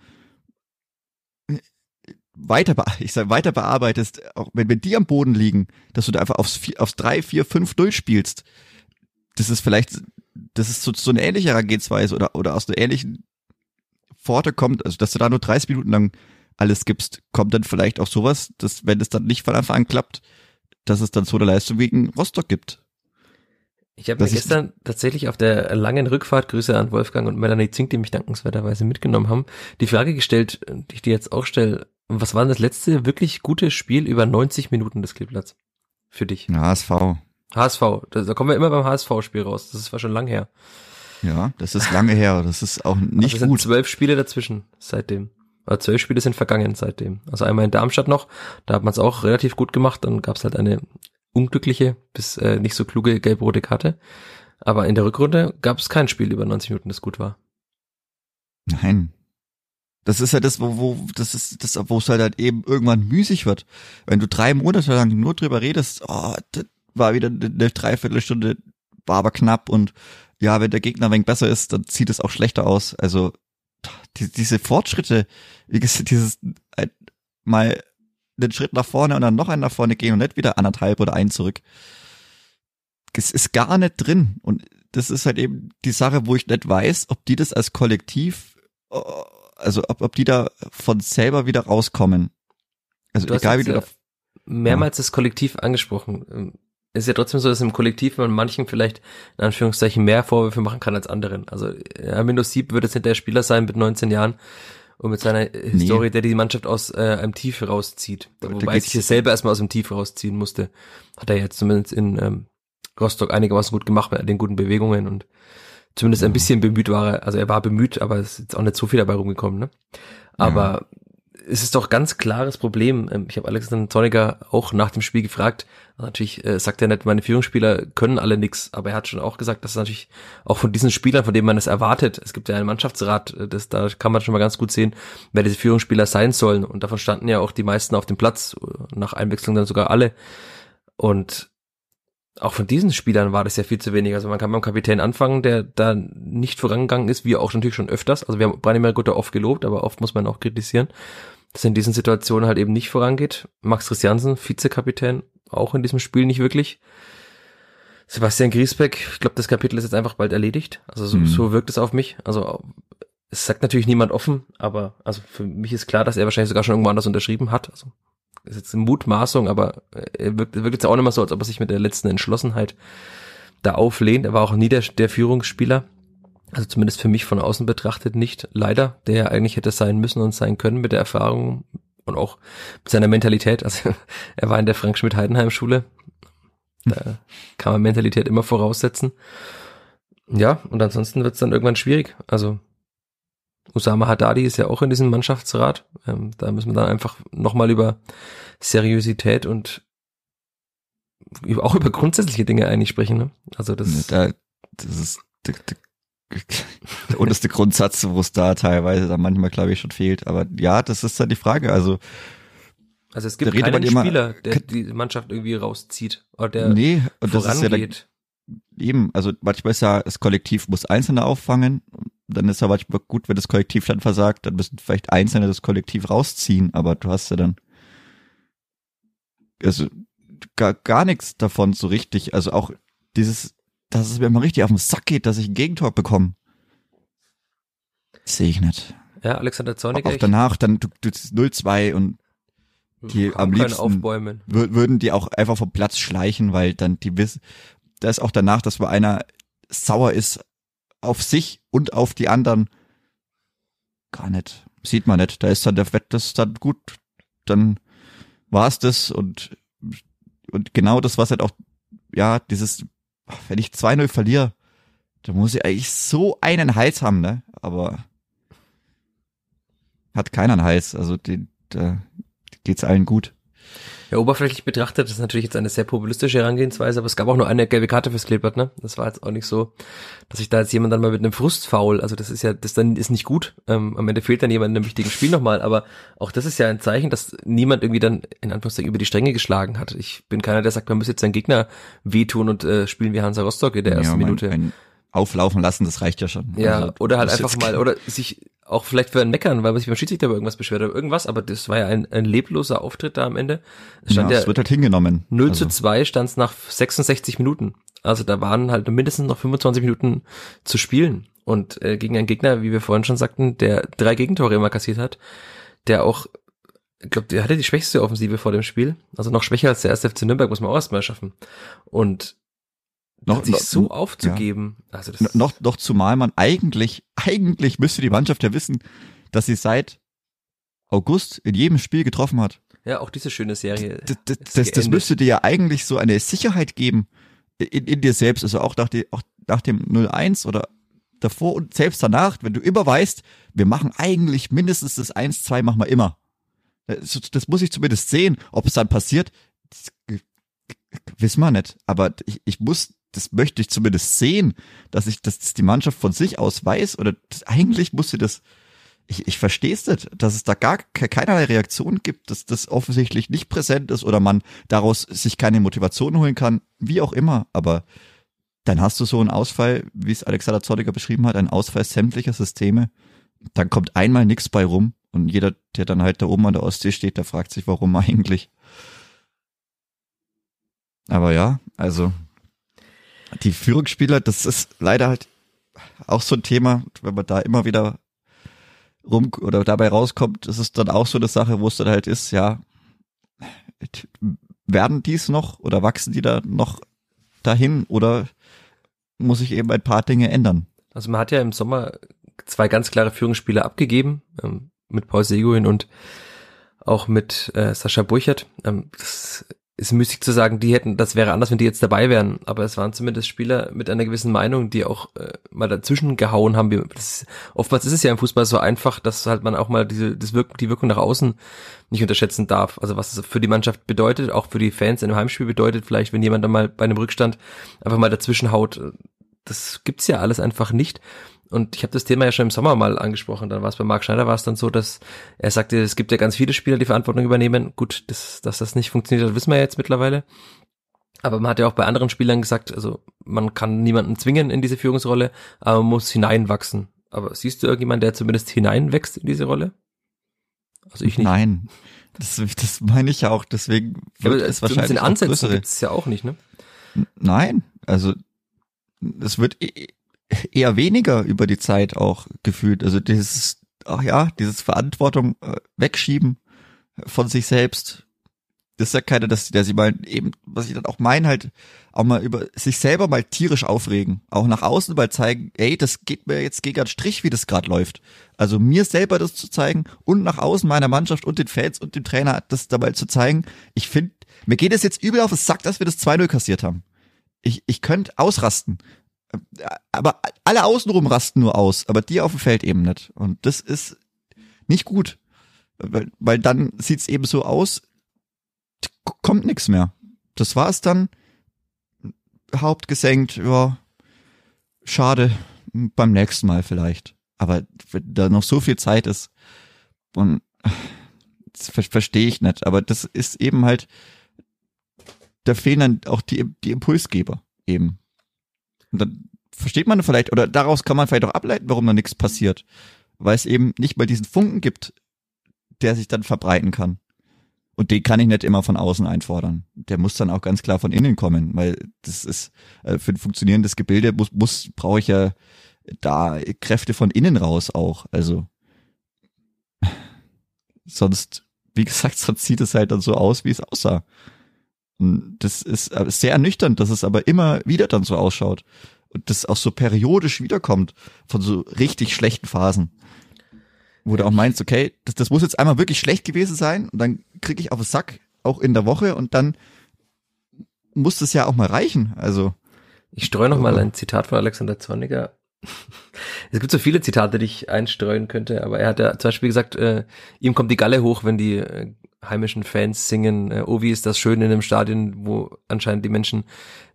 weiter, ich sag, weiter bearbeitest, auch wenn, wenn die am Boden liegen, dass du da einfach aufs, aufs drei, vier, fünf durchspielst. Das ist vielleicht, das ist so, so eine ähnliche Herangehensweise oder, oder aus einer ähnlichen Pforte kommt, also dass du da nur 30 Minuten lang alles gibst, kommt dann vielleicht auch sowas, dass wenn es dann nicht von Anfang an klappt, dass es dann so eine Leistung gegen Rostock gibt. Ich habe mir gestern tatsächlich auf der langen Rückfahrt, Grüße an Wolfgang und Melanie Zink, die mich dankenswerterweise mitgenommen haben, die Frage gestellt, die ich dir jetzt auch stelle, was war denn das letzte wirklich gute Spiel über 90 Minuten des Kleeblatts für dich? HSV. HSV, da, da kommen wir immer beim HSV-Spiel raus, das war schon lang her. Ja, das ist lange her, das ist auch nicht also gut. zwölf Spiele dazwischen seitdem. Oder zwölf Spiele sind vergangen seitdem. Also einmal in Darmstadt noch, da hat man es auch relativ gut gemacht, dann gab es halt eine unglückliche bis äh, nicht so kluge gelb-rote Karte. Aber in der Rückrunde gab es kein Spiel über 90 Minuten, das gut war. Nein. Das ist ja das, wo, wo, das ist das, wo es halt, halt eben irgendwann müßig wird. Wenn du drei Monate lang nur drüber redest, oh, das war wieder eine Dreiviertelstunde, war aber knapp und ja, wenn der Gegner ein wenig besser ist, dann sieht es auch schlechter aus. Also die, diese Fortschritte, wie gesagt, dieses äh, mal den Schritt nach vorne und dann noch einen nach vorne gehen und nicht wieder anderthalb oder einen zurück. Es ist gar nicht drin. Und das ist halt eben die Sache, wo ich nicht weiß, ob die das als Kollektiv, äh, also ob, ob die da von selber wieder rauskommen. Also du egal wie du da. Mehrmals ja. das Kollektiv angesprochen. Es ist ja trotzdem so, dass im Kollektiv man manchen vielleicht in Anführungszeichen mehr Vorwürfe machen kann als anderen. Also Amino Sieb wird jetzt nicht der Spieler sein mit 19 Jahren, und mit seiner Historie, nee. der die Mannschaft aus äh, einem Tief rauszieht. Wobei sich das selber erstmal aus dem Tief rausziehen musste. Hat er jetzt zumindest in ähm, Rostock einigermaßen gut gemacht mit den guten Bewegungen und zumindest ein bisschen bemüht war er. Also er war bemüht, aber es ist jetzt auch nicht so viel dabei rumgekommen. Ne? Aber ja. es ist doch ganz klares Problem. Ähm, ich habe Alexander Zorniger auch nach dem Spiel gefragt. Natürlich äh, sagt er nicht, meine Führungsspieler können alle nix, aber er hat schon auch gesagt, dass natürlich auch von diesen Spielern, von denen man es erwartet, es gibt ja einen Mannschaftsrat, äh, das, da kann man schon mal ganz gut sehen, wer diese Führungsspieler sein sollen. Und davon standen ja auch die meisten auf dem Platz, nach Einwechslung dann sogar alle. Und auch von diesen Spielern war das ja viel zu wenig. Also man kann beim Kapitän anfangen, der da nicht vorangegangen ist, wie auch natürlich schon öfters. Also wir haben Branimir Gutter oft gelobt, aber oft muss man auch kritisieren, dass er in diesen Situationen halt eben nicht vorangeht. Max Christiansen, Vizekapitän, auch in diesem Spiel nicht wirklich. Sebastian Griesbeck, ich glaube, das Kapitel ist jetzt einfach bald erledigt. Also so, mhm. so wirkt es auf mich. Also es sagt natürlich niemand offen, aber also für mich ist klar, dass er wahrscheinlich sogar schon irgendwo anders unterschrieben hat. Also ist jetzt eine Mutmaßung, aber er wirkt, wirkt jetzt auch nicht mehr so, als ob er sich mit der letzten Entschlossenheit da auflehnt. Er war auch nie der, der Führungsspieler. Also zumindest für mich von außen betrachtet nicht. Leider, der eigentlich hätte sein müssen und sein können mit der Erfahrung und auch mit seiner Mentalität. Also er war in der Frank-Schmidt-Heidenheim-Schule. Da kann man Mentalität immer voraussetzen. Ja, und ansonsten wird es dann irgendwann schwierig. Also Usama Haddadi ist ja auch in diesem Mannschaftsrat. Ähm, da müssen wir dann einfach nochmal über Seriosität und auch über grundsätzliche Dinge eigentlich sprechen. Ne? Also das, da, das ist der, der, der unterste Grundsatz, wo es da teilweise dann manchmal, glaube ich, schon fehlt. Aber ja, das ist dann die Frage. Also also es gibt keinen Spieler, der die Mannschaft irgendwie rauszieht oder der nee, und das vorangeht. Ist ja der, eben, also manchmal ist ja, das Kollektiv muss Einzelne auffangen dann ist aber gut, wenn das Kollektiv dann versagt, dann müssen vielleicht Einzelne das Kollektiv rausziehen, aber du hast ja dann also gar, gar nichts davon so richtig. Also auch dieses, dass es mir mal richtig auf den Sack geht, dass ich ein Gegentor bekomme. Sehe ich nicht. Ja, Alexander Zornig. Auch danach, dann du, du 0-2 und die am liebsten würden die auch einfach vom Platz schleichen, weil dann die wissen, da ist auch danach, dass bei einer sauer ist auf sich und auf die anderen gar nicht. Sieht man nicht. Da ist dann der Wett, das ist dann gut, dann war's das und, und genau das, was halt auch, ja, dieses, wenn ich 2-0 verliere, dann muss ich eigentlich so einen Hals haben, ne? Aber hat keiner einen Hals. Also den, da geht's allen gut. Ja, oberflächlich betrachtet, das ist natürlich jetzt eine sehr populistische Herangehensweise, aber es gab auch nur eine gelbe Karte fürs Kleeblatt, ne? Das war jetzt auch nicht so, dass sich da jetzt jemand dann mal mit einem Frustfaul, also das ist ja, das dann ist nicht gut. Ähm, am Ende fehlt dann jemand in einem wichtigen Spiel nochmal, aber auch das ist ja ein Zeichen, dass niemand irgendwie dann in Anführungszeichen über die Stränge geschlagen hat. Ich bin keiner, der sagt, man muss jetzt seinen Gegner wehtun und äh, spielen wie Hansa Rostock in der ersten ja, mein, Minute. Auflaufen lassen, das reicht ja schon. Ja, also, oder halt einfach mal, oder sich auch vielleicht für ein Meckern, weil man sich beim Schiedsrichter über irgendwas beschwert oder irgendwas, aber das war ja ein, ein lebloser Auftritt da am Ende. Es stand ja, es wird halt hingenommen. 0 also. zu 2 stand es nach 66 Minuten. Also da waren halt mindestens noch 25 Minuten zu spielen. Und äh, gegen einen Gegner, wie wir vorhin schon sagten, der drei Gegentore immer kassiert hat, der auch, ich glaube, der hatte die schwächste Offensive vor dem Spiel. Also noch schwächer als der erste FC Nürnberg, muss man auch erstmal schaffen. Und noch, sich noch, so aufzugeben. Ja. Also das noch, noch zumal man eigentlich, eigentlich müsste die Mannschaft ja wissen, dass sie seit August in jedem Spiel getroffen hat. Ja, auch diese schöne Serie. Das, das, das, das müsste dir ja eigentlich so eine Sicherheit geben in, in dir selbst, also auch nach, die, auch nach dem 0-1 oder davor und selbst danach, wenn du immer weißt, wir machen eigentlich mindestens das 1-2 machen wir immer. Das, das muss ich zumindest sehen. Ob es dann passiert, das, wissen wir nicht. Aber ich, ich muss das möchte ich zumindest sehen, dass ich, dass die Mannschaft von sich aus weiß oder das, eigentlich muss sie das, ich, ich verstehe es nicht, dass es da gar keinerlei Reaktion gibt, dass das offensichtlich nicht präsent ist oder man daraus sich keine Motivation holen kann, wie auch immer, aber dann hast du so einen Ausfall, wie es Alexander Zorniger beschrieben hat, einen Ausfall sämtlicher Systeme, dann kommt einmal nichts bei rum und jeder, der dann halt da oben an der Ostsee steht, der fragt sich, warum eigentlich. Aber ja, also die Führungsspieler, das ist leider halt auch so ein Thema, wenn man da immer wieder rum oder dabei rauskommt, ist es dann auch so eine Sache, wo es dann halt ist, ja, werden dies noch oder wachsen die da noch dahin oder muss ich eben ein paar Dinge ändern? Also man hat ja im Sommer zwei ganz klare Führungsspieler abgegeben, ähm, mit Paul Seguin und auch mit äh, Sascha Burchert. Ähm, das ist müßig zu sagen, die hätten, das wäre anders, wenn die jetzt dabei wären. Aber es waren zumindest Spieler mit einer gewissen Meinung, die auch äh, mal dazwischen gehauen haben. Das, oftmals ist es ja im Fußball so einfach, dass halt man auch mal diese, das Wirk die Wirkung nach außen nicht unterschätzen darf. Also was es für die Mannschaft bedeutet, auch für die Fans in einem Heimspiel bedeutet, vielleicht, wenn jemand dann mal bei einem Rückstand einfach mal dazwischen haut. Das gibt's ja alles einfach nicht. Und ich habe das Thema ja schon im Sommer mal angesprochen. Dann war es bei Marc Schneider war es dann so, dass er sagte, es gibt ja ganz viele Spieler, die Verantwortung übernehmen. Gut, das, dass das nicht funktioniert, das wissen wir ja jetzt mittlerweile. Aber man hat ja auch bei anderen Spielern gesagt, also man kann niemanden zwingen in diese Führungsrolle, aber man muss hineinwachsen. Aber siehst du irgendjemanden, der zumindest hineinwächst in diese Rolle? Also ich nicht. Nein, das, das meine ich ja auch. Deswegen wird ja, es wahrscheinlich Ansätzen gibt es ja auch nicht, ne? Nein, also es wird eher weniger über die Zeit auch gefühlt. Also dieses, ach ja, dieses Verantwortung äh, wegschieben von sich selbst. Das ist ja keiner, dass der sie mal eben, was ich dann auch meine, halt auch mal über sich selber mal tierisch aufregen. Auch nach außen mal zeigen, ey, das geht mir jetzt gegen einen Strich, wie das gerade läuft. Also mir selber das zu zeigen und nach außen meiner Mannschaft und den Fans und dem Trainer das dabei zu zeigen. Ich finde, mir geht es jetzt übel auf den Sack, dass wir das 2-0 kassiert haben. Ich, ich könnte ausrasten aber alle außenrum rasten nur aus, aber die auf dem Feld eben nicht. Und das ist nicht gut. Weil, weil dann sieht's eben so aus, kommt nichts mehr. Das war's dann. Haupt gesenkt, ja, schade, beim nächsten Mal vielleicht. Aber da noch so viel Zeit ist, und das verstehe ich nicht, aber das ist eben halt, da fehlen dann auch die, die Impulsgeber eben. Und dann versteht man vielleicht, oder daraus kann man vielleicht auch ableiten, warum da nichts passiert. Weil es eben nicht mal diesen Funken gibt, der sich dann verbreiten kann. Und den kann ich nicht immer von außen einfordern. Der muss dann auch ganz klar von innen kommen, weil das ist äh, für ein funktionierendes Gebilde muss, muss brauche ich ja da Kräfte von innen raus auch. Also sonst, wie gesagt, sonst sieht es halt dann so aus, wie es aussah. Und das ist äh, sehr ernüchternd, dass es aber immer wieder dann so ausschaut. Und das auch so periodisch wiederkommt von so richtig schlechten Phasen. Wo du auch meinst, okay, das, das muss jetzt einmal wirklich schlecht gewesen sein und dann kriege ich auf den Sack, auch in der Woche und dann muss das ja auch mal reichen. Also. Ich streue noch mal ein Zitat von Alexander Zorniger. Es gibt so viele Zitate, die ich einstreuen könnte, aber er hat ja zum Beispiel gesagt, äh, ihm kommt die Galle hoch, wenn die äh, heimischen Fans singen, äh, oh, wie ist das schön in einem Stadion, wo anscheinend die Menschen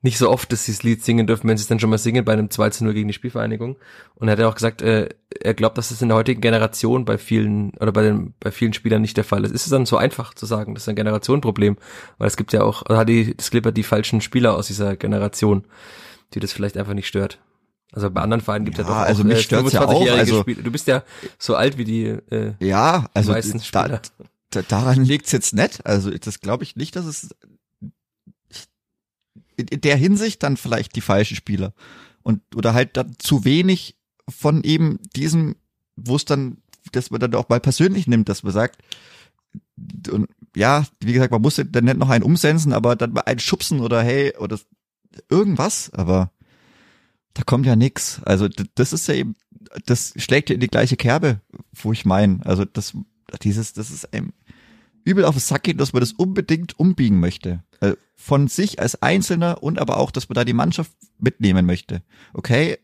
nicht so oft dieses Lied singen dürfen, wenn sie es dann schon mal singen, bei einem 2 zu 0 gegen die Spielvereinigung. Und er hat ja auch gesagt, äh, er glaubt, dass das in der heutigen Generation bei vielen, oder bei den, bei vielen Spielern nicht der Fall ist. Ist es dann so einfach zu sagen, das ist ein Generationenproblem? Weil es gibt ja auch, oder hat die, das Clipper die falschen Spieler aus dieser Generation, die das vielleicht einfach nicht stört. Also bei anderen Vereinen gibt es ja, ja doch also auch, mich äh, stört's ja auch. Also, Spieler. Du bist ja so alt wie die äh, ja, also meisten Spieler. Da, daran liegt's jetzt nicht. Also das glaube ich nicht, dass es in der Hinsicht dann vielleicht die falschen Spieler und oder halt dann zu wenig von eben diesem, wo es dann, dass man dann auch mal persönlich nimmt, dass man sagt, und ja, wie gesagt, man muss dann nicht noch einen umsetzen, aber dann mal einen schubsen oder hey oder irgendwas, aber da kommt ja nix. Also das ist ja eben, das schlägt ja in die gleiche Kerbe, wo ich meine. Also das, dieses, das ist einem übel auf den Sack geht, dass man das unbedingt umbiegen möchte. Also von sich als Einzelner und aber auch, dass man da die Mannschaft mitnehmen möchte. Okay,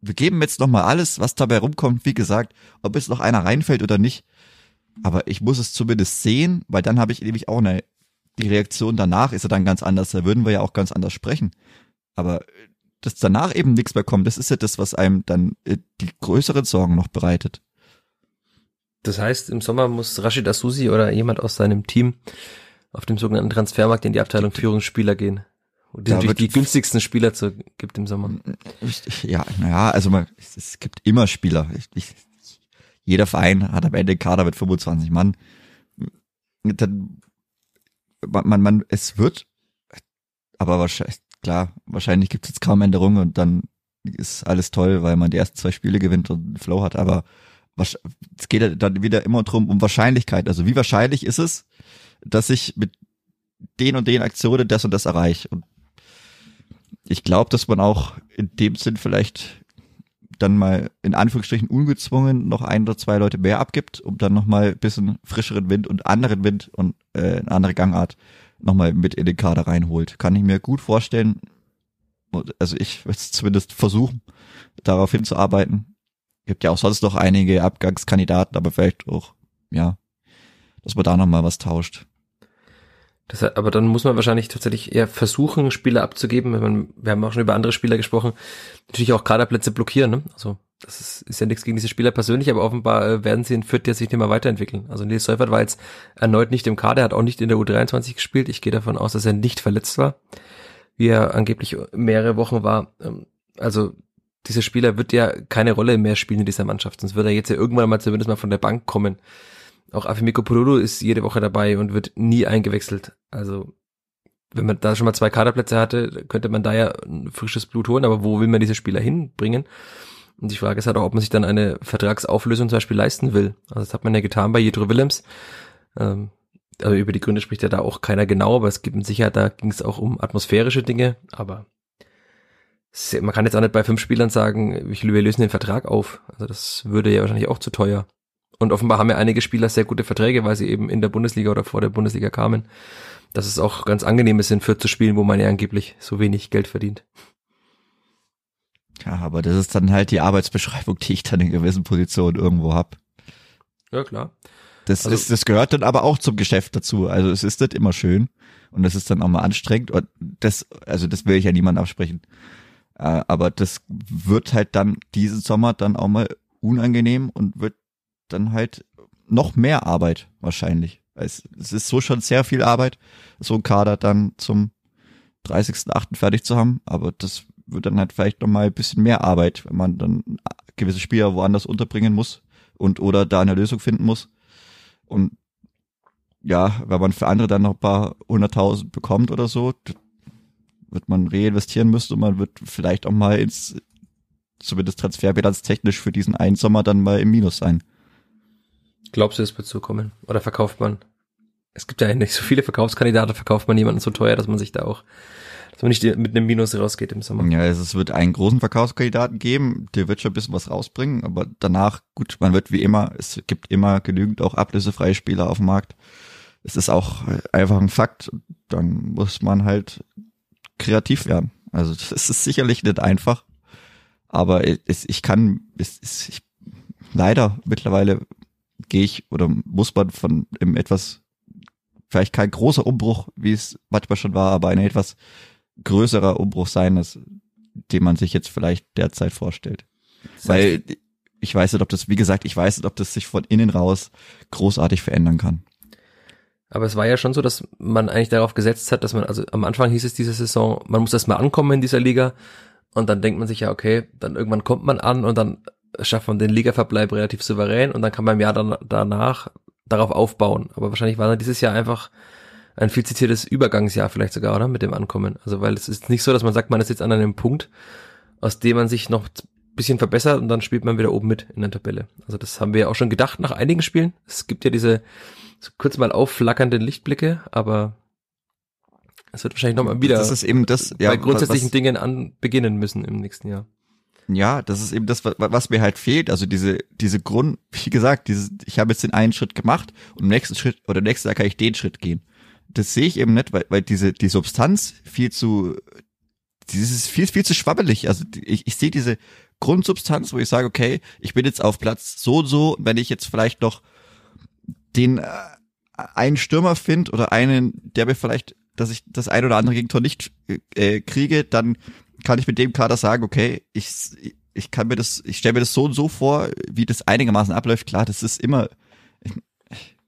wir geben jetzt nochmal alles, was dabei rumkommt. Wie gesagt, ob jetzt noch einer reinfällt oder nicht. Aber ich muss es zumindest sehen, weil dann habe ich nämlich auch eine, die Reaktion danach ist ja dann ganz anders. Da würden wir ja auch ganz anders sprechen. Aber dass danach eben nichts mehr kommt, das ist ja das, was einem dann äh, die größeren Sorgen noch bereitet. Das heißt, im Sommer muss Rashid Asusi oder jemand aus seinem Team auf dem sogenannten Transfermarkt in die Abteilung Führungsspieler gehen. Und die natürlich die günstigsten Spieler zu, gibt im Sommer. Ja, naja, also man, es gibt immer Spieler. Ich, ich, jeder Verein hat am Ende einen Kader mit 25 Mann. Dann, man, man, man, es wird, aber wahrscheinlich, klar, wahrscheinlich gibt es jetzt kaum Änderungen und dann ist alles toll, weil man die ersten zwei Spiele gewinnt und einen Flow hat, aber es geht dann wieder immer drum um Wahrscheinlichkeit. Also wie wahrscheinlich ist es, dass ich mit den und den Aktionen das und das erreiche. Und ich glaube, dass man auch in dem Sinn vielleicht dann mal in Anführungsstrichen ungezwungen noch ein oder zwei Leute mehr abgibt, um dann noch mal ein bisschen frischeren Wind und anderen Wind und äh, eine andere Gangart nochmal mit in den Kader reinholt. Kann ich mir gut vorstellen. Also ich würde zumindest versuchen, darauf hinzuarbeiten. Gibt ja auch sonst noch einige Abgangskandidaten, aber vielleicht auch, ja, dass man da nochmal was tauscht. Das, aber dann muss man wahrscheinlich tatsächlich eher versuchen, Spieler abzugeben. Man, wir haben auch schon über andere Spieler gesprochen. Natürlich auch Kaderplätze blockieren. Ne? Also das ist, ist ja nichts gegen diese Spieler persönlich, aber offenbar äh, werden sie in Fürth ja sich nicht mehr weiterentwickeln. Also Nils Seufert war jetzt erneut nicht im Kader, hat auch nicht in der U23 gespielt. Ich gehe davon aus, dass er nicht verletzt war, wie er angeblich mehrere Wochen war. Ähm, also dieser Spieler wird ja keine Rolle mehr spielen in dieser Mannschaft, sonst wird er jetzt ja irgendwann mal zumindest mal von der Bank kommen. Auch Afimiko Purulu ist jede Woche dabei und wird nie eingewechselt. Also wenn man da schon mal zwei Kaderplätze hatte, könnte man da ja ein frisches Blut holen, aber wo will man diese Spieler hinbringen? Und die Frage ist halt auch, ob man sich dann eine Vertragsauflösung zum Beispiel leisten will. Also das hat man ja getan bei Jedro Willems. Ähm, also über die Gründe spricht ja da auch keiner genau, aber es gibt mit Sicherheit, da ging es auch um atmosphärische Dinge, aber man kann jetzt auch nicht bei fünf Spielern sagen, wir lösen den Vertrag auf. Also das würde ja wahrscheinlich auch zu teuer. Und offenbar haben ja einige Spieler sehr gute Verträge, weil sie eben in der Bundesliga oder vor der Bundesliga kamen. Dass es auch ganz angenehm ist, in Fürth zu spielen, wo man ja angeblich so wenig Geld verdient. Ja, aber das ist dann halt die Arbeitsbeschreibung, die ich dann in gewissen Positionen irgendwo hab. Ja, klar. Das, also, ist, das gehört dann aber auch zum Geschäft dazu. Also es ist nicht immer schön und es ist dann auch mal anstrengend und das, also das will ich ja niemand absprechen. Äh, aber das wird halt dann diesen Sommer dann auch mal unangenehm und wird dann halt noch mehr Arbeit wahrscheinlich. Es, es ist so schon sehr viel Arbeit, so ein Kader dann zum 30.8. fertig zu haben, aber das wird dann halt vielleicht noch mal ein bisschen mehr Arbeit, wenn man dann gewisse Spieler woanders unterbringen muss und oder da eine Lösung finden muss. Und ja, wenn man für andere dann noch ein paar hunderttausend bekommt oder so, wird man reinvestieren müssen und man wird vielleicht auch mal ins, zumindest transferbilanztechnisch für diesen einen Sommer dann mal im Minus sein. Glaubst du, es wird so kommen? Oder verkauft man? Es gibt ja nicht so viele Verkaufskandidaten, verkauft man jemanden so teuer, dass man sich da auch, dass man nicht mit einem Minus rausgeht im Sommer. Ja, es wird einen großen Verkaufskandidaten geben, der wird schon ein bisschen was rausbringen, aber danach, gut, man wird wie immer, es gibt immer genügend auch ablösefreie Spieler auf dem Markt. Es ist auch einfach ein Fakt. Dann muss man halt kreativ werden. Also das ist sicherlich nicht einfach, aber es, ich kann, es, es, ich, leider mittlerweile gehe ich oder muss man von im etwas, vielleicht kein großer Umbruch, wie es manchmal schon war, aber ein etwas größerer Umbruch sein, das, den man sich jetzt vielleicht derzeit vorstellt. Das heißt, Weil ich weiß nicht, ob das, wie gesagt, ich weiß nicht, ob das sich von innen raus großartig verändern kann. Aber es war ja schon so, dass man eigentlich darauf gesetzt hat, dass man, also am Anfang hieß es diese Saison, man muss erstmal ankommen in dieser Liga und dann denkt man sich ja, okay, dann irgendwann kommt man an und dann schafft man den Ligaverbleib relativ souverän und dann kann man im Jahr dann, danach darauf aufbauen. Aber wahrscheinlich war dann dieses Jahr einfach ein viel zitiertes Übergangsjahr vielleicht sogar, oder? Mit dem Ankommen. Also weil es ist nicht so, dass man sagt, man ist jetzt an einem Punkt, aus dem man sich noch ein bisschen verbessert und dann spielt man wieder oben mit in der Tabelle. Also das haben wir ja auch schon gedacht nach einigen Spielen. Es gibt ja diese so kurz mal aufflackernden Lichtblicke, aber es wird wahrscheinlich nochmal wieder das ist eben das, ja, bei grundsätzlichen was, Dingen an beginnen müssen im nächsten Jahr ja, das ist eben das, was mir halt fehlt. Also diese, diese Grund, wie gesagt, diese, ich habe jetzt den einen Schritt gemacht und im nächsten Schritt oder nächsten Jahr kann ich den Schritt gehen. Das sehe ich eben nicht, weil, weil diese, die Substanz viel zu, dieses viel, viel zu schwabbelig. Also ich, ich sehe diese Grundsubstanz, wo ich sage, okay, ich bin jetzt auf Platz so und so, wenn ich jetzt vielleicht noch den äh, einen Stürmer finde oder einen, der mir vielleicht, dass ich das ein oder andere Gegentor nicht äh, kriege, dann kann ich mit dem Kader sagen, okay, ich, ich kann mir das, ich stelle mir das so und so vor, wie das einigermaßen abläuft. Klar, das ist immer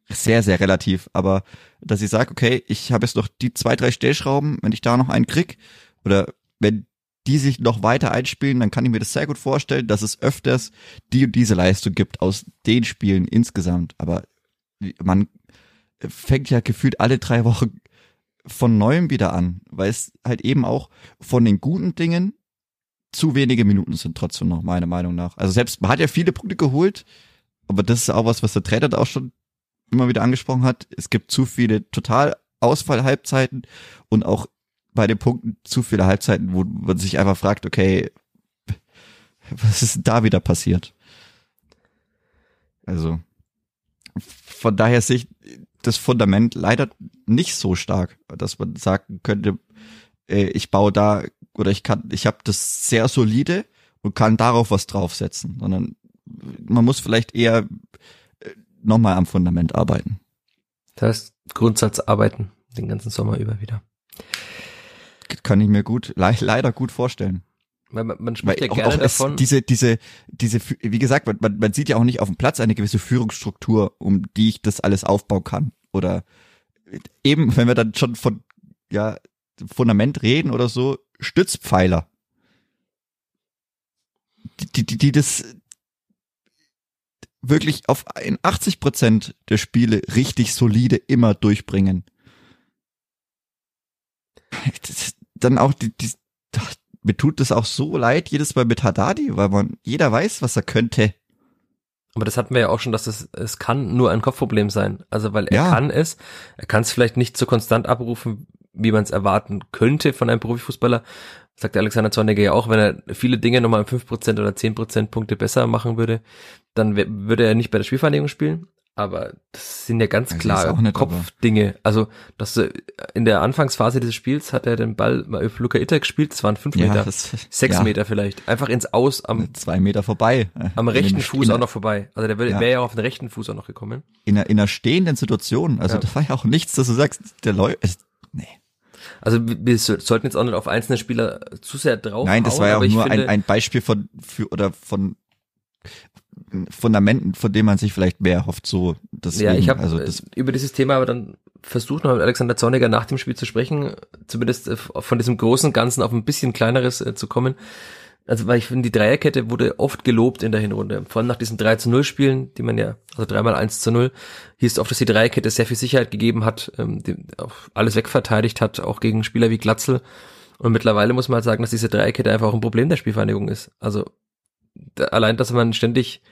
sehr, sehr relativ, aber dass ich sage, okay, ich habe jetzt noch die zwei, drei Stellschrauben, wenn ich da noch einen krieg, oder wenn die sich noch weiter einspielen, dann kann ich mir das sehr gut vorstellen, dass es öfters die und diese Leistung gibt aus den Spielen insgesamt. Aber man fängt ja gefühlt alle drei Wochen von neuem wieder an, weil es halt eben auch von den guten Dingen zu wenige Minuten sind trotzdem noch, meiner Meinung nach. Also selbst, man hat ja viele Punkte geholt, aber das ist auch was, was der Trainer auch schon immer wieder angesprochen hat. Es gibt zu viele total Ausfallhalbzeiten und auch bei den Punkten zu viele Halbzeiten, wo man sich einfach fragt, okay, was ist da wieder passiert? Also, von daher sehe ich, das Fundament leider nicht so stark, dass man sagen könnte, äh, ich baue da oder ich kann, ich habe das sehr solide und kann darauf was draufsetzen, sondern man muss vielleicht eher äh, nochmal am Fundament arbeiten. Das heißt, Grundsatz arbeiten den ganzen Sommer über wieder. Kann ich mir gut, le leider gut vorstellen. Man, man spricht Weil ja gerne davon. diese, diese, diese, wie gesagt, man, man, sieht ja auch nicht auf dem Platz eine gewisse Führungsstruktur, um die ich das alles aufbauen kann. Oder eben, wenn wir dann schon von, ja, Fundament reden oder so, Stützpfeiler. Die, die, die, das wirklich auf in 80 Prozent der Spiele richtig solide immer durchbringen. Dann auch die, die, mir tut das auch so leid jedes Mal mit Haddadi, weil man jeder weiß, was er könnte. Aber das hatten wir ja auch schon, dass es, es kann nur ein Kopfproblem sein. Also weil er Ja. kann es, er kann es vielleicht nicht so konstant abrufen, wie man es erwarten könnte von einem Profifußballer. Sagt der Alexander Zorniger ja auch, wenn er viele Dinge nochmal um 5% oder 10% Punkte besser machen würde, dann würde er nicht bei der Spielvereinigung spielen. Aber das sind ja ganz ist klar Kopfdinge. Also dass du in der Anfangsphase dieses Spiels hat er den Ball mal auf Luca Itter gespielt, das waren fünf Meter, das, sechs ja, Meter vielleicht. Einfach ins Aus am, Zwei Meter vorbei. äh, am rechten Fuß auch noch vorbei. Also der wäre Ja. ja auf den rechten Fuß auch noch gekommen. In einer, in einer stehenden Situation. Also Ja. das war ja auch nichts, dass du sagst, der läuft. Nee. Also wir wir so- sollten jetzt auch nicht auf einzelne Spieler zu sehr drauf Nein, das war ja auch nur ein, ein Beispiel von für oder von Fundamenten, von denen man sich vielleicht mehr hofft. So, deswegen, ja, ich habe also das, über dieses Thema aber dann versucht noch mit Alexander Zorniger nach dem Spiel zu sprechen, zumindest äh, von diesem großen Ganzen auf ein bisschen kleineres äh, zu kommen. Also weil ich finde, die Dreierkette wurde oft gelobt in der Hinrunde. Vor allem nach diesen 3 zu 0 Spielen, die man ja, also dreimal 1 zu 0, hieß oft, dass die Dreierkette sehr viel Sicherheit gegeben hat, ähm, die auch alles wegverteidigt hat, auch gegen Spieler wie Glatzel. Und mittlerweile muss man halt sagen, dass diese Dreierkette einfach auch ein Problem der Spielvereinigung ist. Also allein, dass man ständig,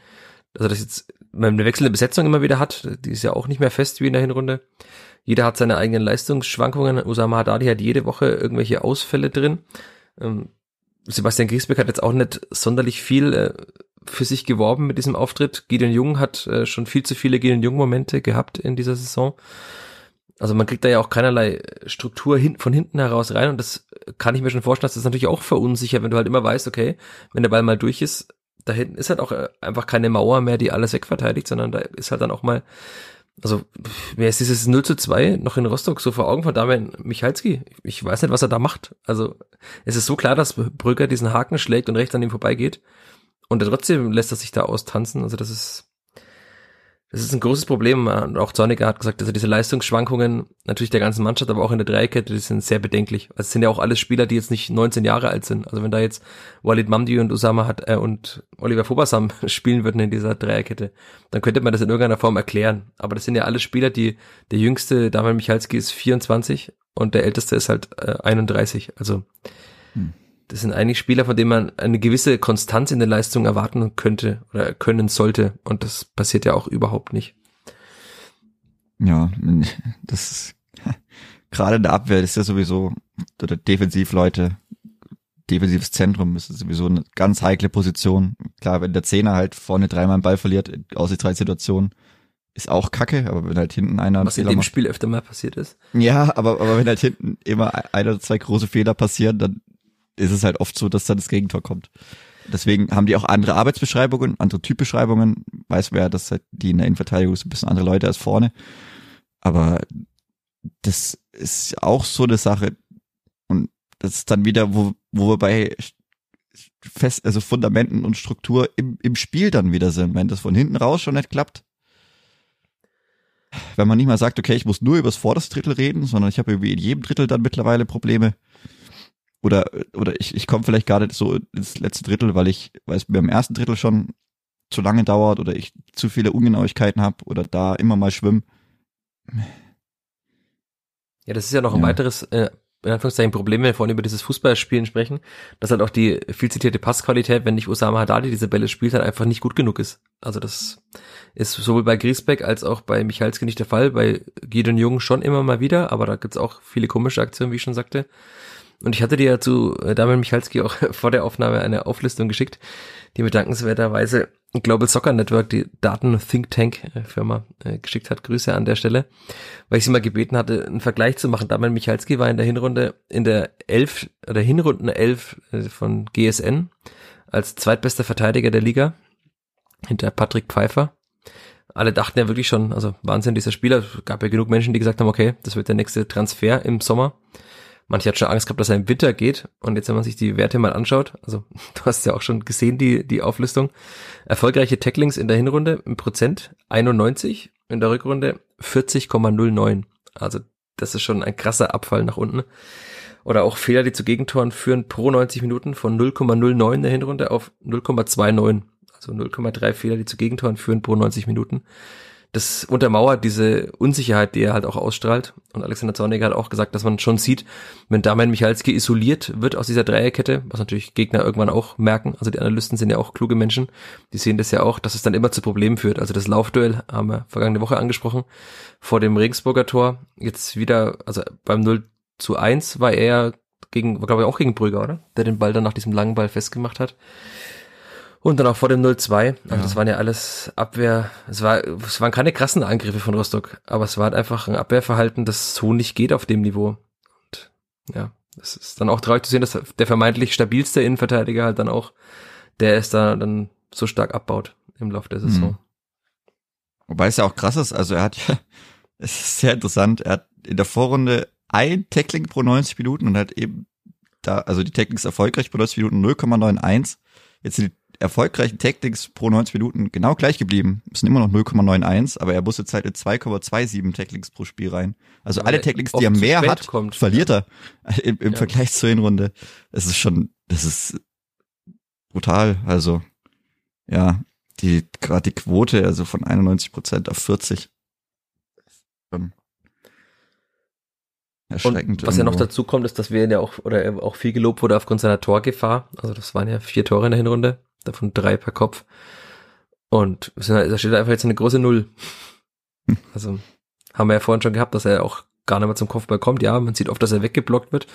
also dass jetzt man eine wechselnde Besetzung immer wieder hat, die ist ja auch nicht mehr fest wie in der Hinrunde. Jeder hat seine eigenen Leistungsschwankungen. Usama Haddadi hat jede Woche irgendwelche Ausfälle drin. Ähm, Sebastian Griesbeck hat jetzt auch nicht sonderlich viel äh, für sich geworben mit diesem Auftritt. Gideon Jung hat äh, schon viel zu viele Gideon Jung Momente gehabt in dieser Saison. Also man kriegt da ja auch keinerlei Struktur von hinten heraus rein und das kann ich mir schon vorstellen, dass das natürlich auch verunsichert, wenn du halt immer weißt, okay, wenn der Ball mal durch ist, da hinten ist halt auch äh, einfach keine Mauer mehr, die alles wegverteidigt, sondern da ist halt dann auch mal, also mir ist dieses 0 zu 2 noch in Rostock so vor Augen von Damian Michalski. Ich weiß nicht, was er da macht. Also es ist so klar, dass Brügger diesen Haken schlägt und rechts an ihm vorbeigeht und er trotzdem lässt er sich da austanzen. Also das ist das ist ein großes Problem. Und auch Zorniger hat gesagt, also diese Leistungsschwankungen natürlich der ganzen Mannschaft, aber auch in der Dreikette, die sind sehr bedenklich. Also es sind ja auch alles Spieler, die jetzt nicht 19 Jahre alt sind. Also wenn da jetzt Walid Mamdi und Usama hat äh, und Oliver Fobasam spielen würden in dieser Dreierkette, dann könnte man das in irgendeiner Form erklären. Aber das sind ja alle Spieler, die der jüngste Damian Michalski ist 24 und der älteste ist halt äh, 31. Also Hm. Das sind eigentlich Spieler, von denen man eine gewisse Konstanz in der Leistung erwarten könnte oder können sollte. Und das passiert ja auch überhaupt nicht. ja, das ist, gerade in der Abwehr ist ja sowieso, oder Defensivleute, defensives Zentrum ist sowieso eine ganz heikle Position. Klar, wenn der Zehner halt vorne dreimal einen Ball verliert, aus drei Situationen, ist auch kacke, aber wenn halt hinten einer Was in Fehler dem macht. Spiel öfter mal passiert ist. Ja, aber, aber wenn halt hinten immer ein oder zwei große Fehler passieren, dann ist es halt oft so, dass dann das Gegentor kommt. Deswegen haben die auch andere Arbeitsbeschreibungen, andere Typbeschreibungen. Weiß wer, dass halt die in der Innenverteidigung sind ein bisschen andere Leute als vorne. Aber das ist auch so eine Sache. Und das ist dann wieder, wo, wo wir bei fest, also Fundamenten und Struktur im, im Spiel dann wieder sind. Wenn das von hinten raus schon nicht klappt, wenn man nicht mal sagt, okay, ich muss nur über das vorderste Drittel reden, sondern ich habe irgendwie in jedem Drittel dann mittlerweile Probleme. Oder, oder ich, ich komme vielleicht nicht so ins letzte Drittel, weil ich, weil es mir im ersten Drittel schon zu lange dauert oder ich zu viele Ungenauigkeiten habe oder da immer mal schwimme. Ja, das ist ja noch ein Ja. weiteres, äh, in Anführungszeichen, Problem, wenn wir vorhin über dieses Fußballspielen sprechen, dass halt auch die viel zitierte Passqualität, wenn nicht Osama Haddadi diese Bälle spielt, halt einfach nicht gut genug ist. Also das ist sowohl bei Griesbeck als auch bei Michalski nicht der Fall, bei Gideon Jung schon immer mal wieder, aber da gibt's auch viele komische Aktionen, wie ich schon sagte. Und ich hatte dir ja zu äh, Damian Michalski auch vor der Aufnahme eine Auflistung geschickt, die mir dankenswerterweise Global Soccer Network, die Daten Think Tank äh, äh, geschickt hat. Grüße an der Stelle, weil ich sie mal gebeten hatte, einen Vergleich zu machen. Damian Michalski war in der Hinrunde, in der elf oder Hinrunden elf von GSN als zweitbester Verteidiger der Liga hinter Patrick Pfeiffer. Alle dachten ja wirklich schon, also Wahnsinn, dieser Spieler. Gab ja genug Menschen, die gesagt haben, okay, das wird der nächste Transfer im Sommer. Manche hat schon Angst gehabt, dass er im Winter geht. Und jetzt, wenn man sich die Werte mal anschaut, also du hast ja auch schon gesehen, die, die Auflistung. Erfolgreiche Tacklings in der Hinrunde im Prozent 91, in der Rückrunde 40,09. Also das ist schon ein krasser Abfall nach unten. Oder auch Fehler, die zu Gegentoren führen pro 90 Minuten von 0,09 in der Hinrunde auf 0,29. Also 0,3 Fehler, die zu Gegentoren führen pro 90 Minuten das untermauert diese Unsicherheit, die er halt auch ausstrahlt. Und Alexander Zorniger hat auch gesagt, dass man schon sieht, wenn Damian Michalski isoliert wird aus dieser Dreierkette, was natürlich Gegner irgendwann auch merken, also die Analysten sind ja auch kluge Menschen, die sehen das ja auch, dass es dann immer zu Problemen führt. Also das Laufduell haben wir vergangene Woche angesprochen, vor dem Regensburger Tor, jetzt wieder, also beim 0 zu 1 war er gegen, war glaube ich auch gegen Brügger, oder? Der den Ball dann nach diesem langen Ball festgemacht hat. Und dann auch vor dem 0-2. Also ja. das waren ja alles Abwehr. Es war, es waren keine krassen Angriffe von Rostock, aber es war halt einfach ein Abwehrverhalten, das so nicht geht auf dem Niveau. Und ja, es ist dann auch traurig zu sehen, dass der vermeintlich stabilste Innenverteidiger halt dann auch, der ist da dann so stark abbaut im Laufe der Saison. Mhm. Wobei es ja auch krass ist, also er hat ja, es ist sehr interessant, er hat in der Vorrunde ein Tackling pro 90 Minuten und hat eben da, also die Tacklings erfolgreich pro 90 Minuten 0,91. Jetzt sind die erfolgreichen Tactics pro 90 Minuten genau gleich geblieben. Es sind immer noch 0,91, aber er muss jetzt halt in 2,27 Tacklings pro Spiel rein. Also alle Tacklings, die er mehr hat, kommt, verliert ja. er im, im ja. Vergleich zur Hinrunde. Es ist schon, das ist brutal. Also ja, die gerade die Quote, also von 91 Prozent auf 40. Schon erschreckend. Und was irgendwo. ja noch dazu kommt, ist, dass wir ihn ja auch, oder er auch viel gelobt wurde aufgrund seiner Torgefahr. Also das waren ja vier Tore in der Hinrunde davon drei per Kopf. Und da steht einfach jetzt eine große Null. Also haben wir ja vorhin schon gehabt, dass er auch gar nicht mehr zum Kopfball kommt. Ja, man sieht oft, dass er weggeblockt wird,